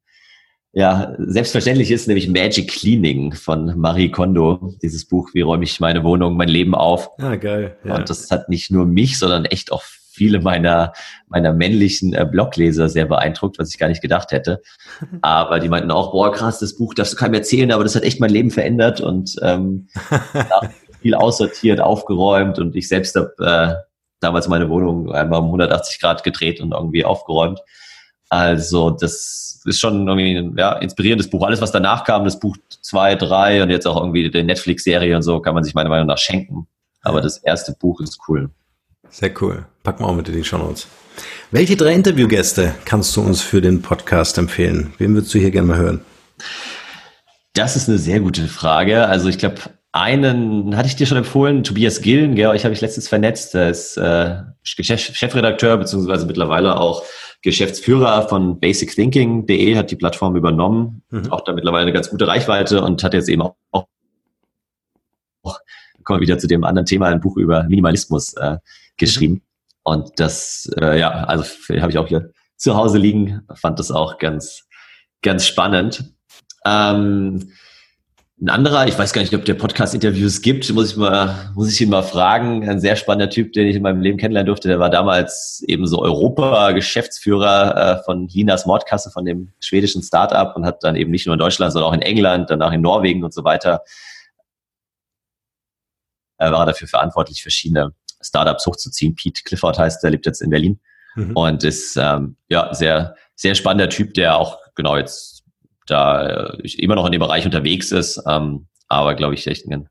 ja, selbstverständlich ist nämlich Magic Cleaning von Marie Kondo, dieses Buch, wie räume ich meine Wohnung, mein Leben auf. Ah, geil. Ja. Und das hat nicht nur mich, sondern echt auch viele meiner, meiner männlichen äh, Blogleser sehr beeindruckt, was ich gar nicht gedacht hätte. (laughs) Aber die meinten auch, boah, krass, das Buch darfst du keinem erzählen, aber das hat echt mein Leben verändert und ähm, (laughs) viel aussortiert, aufgeräumt und ich selbst habe äh, damals meine Wohnung einmal um 180 Grad gedreht und irgendwie aufgeräumt. Also das ist schon irgendwie ein ja, inspirierendes Buch. Alles, was danach kam, das Buch zwei, drei und jetzt auch irgendwie die Netflix-Serie und so, kann man sich meiner Meinung nach schenken. Aber das erste Buch ist cool. Sehr cool. Packen wir auch mit in die Show Notes. Welche drei Interviewgäste kannst du uns für den Podcast empfehlen? Wem würdest du hier gerne mal hören? Das ist eine sehr gute Frage. Also ich glaube, einen hatte ich dir schon empfohlen, Tobias Gillen, gell, euch habe ich letztens vernetzt, der ist äh, Chefredakteur beziehungsweise mittlerweile auch Geschäftsführer von basicthinking.de, hat die Plattform übernommen, mhm. auch da mittlerweile eine ganz gute Reichweite und hat jetzt eben auch, auch kommen wir wieder zu dem anderen Thema, ein Buch über Minimalismus äh, geschrieben. Mhm. Und das, äh, ja, also habe ich auch hier zu Hause liegen, fand das auch ganz, ganz spannend. Ähm, ein anderer, ich weiß gar nicht, ob der Podcast-Interviews gibt, muss ich mal, muss ich ihn mal fragen. Ein sehr spannender Typ, den ich in meinem Leben kennenlernen durfte. Der war damals eben so Europa-Geschäftsführer äh, von Linas Mordkasse, von dem schwedischen Startup und hat dann eben nicht nur in Deutschland, sondern auch in England, danach in Norwegen und so weiter, äh, war dafür verantwortlich, verschiedene Startups hochzuziehen. Pete Clifford heißt, der lebt jetzt in Berlin mhm. und ist ähm, ja sehr, sehr spannender Typ, der auch genau jetzt da äh, immer noch in dem Bereich unterwegs ist, ähm, aber glaube ich echt ein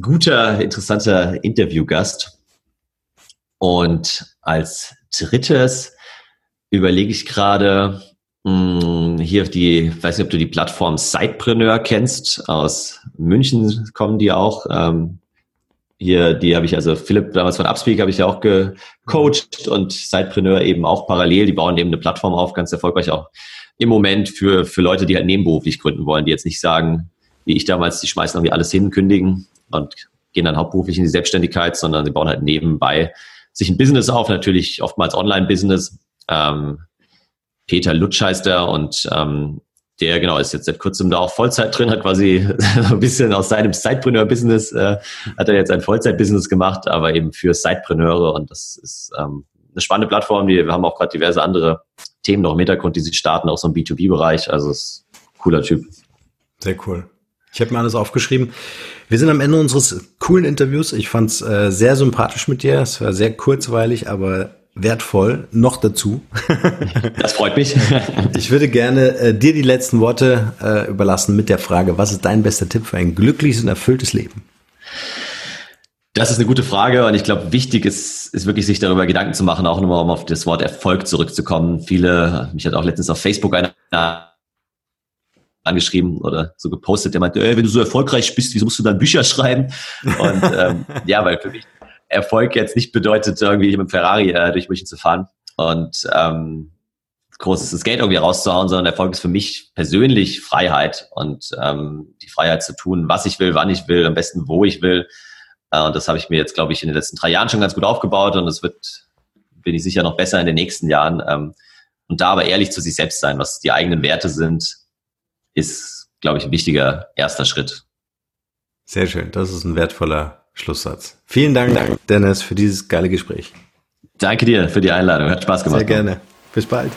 guter, interessanter Interviewgast. Und als drittes überlege ich gerade, hm, hier die, weiß nicht, ob du die Plattform Sidepreneur kennst. Aus München kommen die auch. Ähm, hier, die habe ich, also Philipp damals von Upspeak habe ich ja auch gecoacht und Sidepreneur eben auch parallel. Die bauen eben eine Plattform auf, ganz erfolgreich auch im Moment für, für Leute, die halt nebenberuflich gründen wollen, die jetzt nicht sagen, wie ich damals, die schmeißen irgendwie alles hin, kündigen und gehen dann hauptberuflich in die Selbstständigkeit, sondern sie bauen halt nebenbei sich ein Business auf, natürlich oftmals Online-Business. Ähm, Peter Lutsch heißt er und ähm, der genau ist jetzt seit kurzem da auch Vollzeit drin, hat quasi (laughs) ein bisschen aus seinem Sidepreneur-Business, äh, hat er jetzt ein Vollzeit-Business gemacht, aber eben für Sidepreneure und das ist ähm, eine spannende Plattform. Die, wir haben auch gerade diverse andere Themen noch im Hintergrund, die sie starten, auch so im B2B-Bereich. Also ist ein cooler Typ. Sehr cool. Ich habe mir alles aufgeschrieben. Wir sind am Ende unseres coolen Interviews. Ich fand es äh, sehr sympathisch mit dir. Es war sehr kurzweilig, aber wertvoll. Noch dazu. (laughs) Das freut mich. (laughs) Ich würde gerne äh, dir die letzten Worte äh, überlassen mit der Frage, was ist dein bester Tipp für ein glückliches und erfülltes Leben? Das ist eine gute Frage und ich glaube, wichtig ist, ist wirklich sich darüber Gedanken zu machen, auch nochmal um auf das Wort Erfolg zurückzukommen. Viele, mich hat auch letztens auf Facebook einer angeschrieben oder so gepostet, der meinte, ey, wenn du so erfolgreich bist, wieso musst du dann Bücher schreiben? Und (laughs) ähm, ja, weil für mich Erfolg jetzt nicht bedeutet, irgendwie mit dem Ferrari äh, durch München zu fahren und ähm, großes Geld irgendwie rauszuhauen, sondern Erfolg ist für mich persönlich Freiheit und ähm, die Freiheit zu tun, was ich will, wann ich will, am besten wo ich will und das habe ich mir jetzt, glaube ich, in den letzten drei Jahren schon ganz gut aufgebaut und es wird, bin ich sicher, noch besser in den nächsten Jahren. Ähm, und da aber ehrlich zu sich selbst sein, was die eigenen Werte sind, ist, glaube ich, ein wichtiger erster Schritt. Sehr schön. Das ist ein wertvoller Schlusssatz. Vielen Dank, Dank, Dennis, für dieses geile Gespräch. Danke dir für die Einladung. Hat Spaß gemacht. Sehr gerne. Bis bald.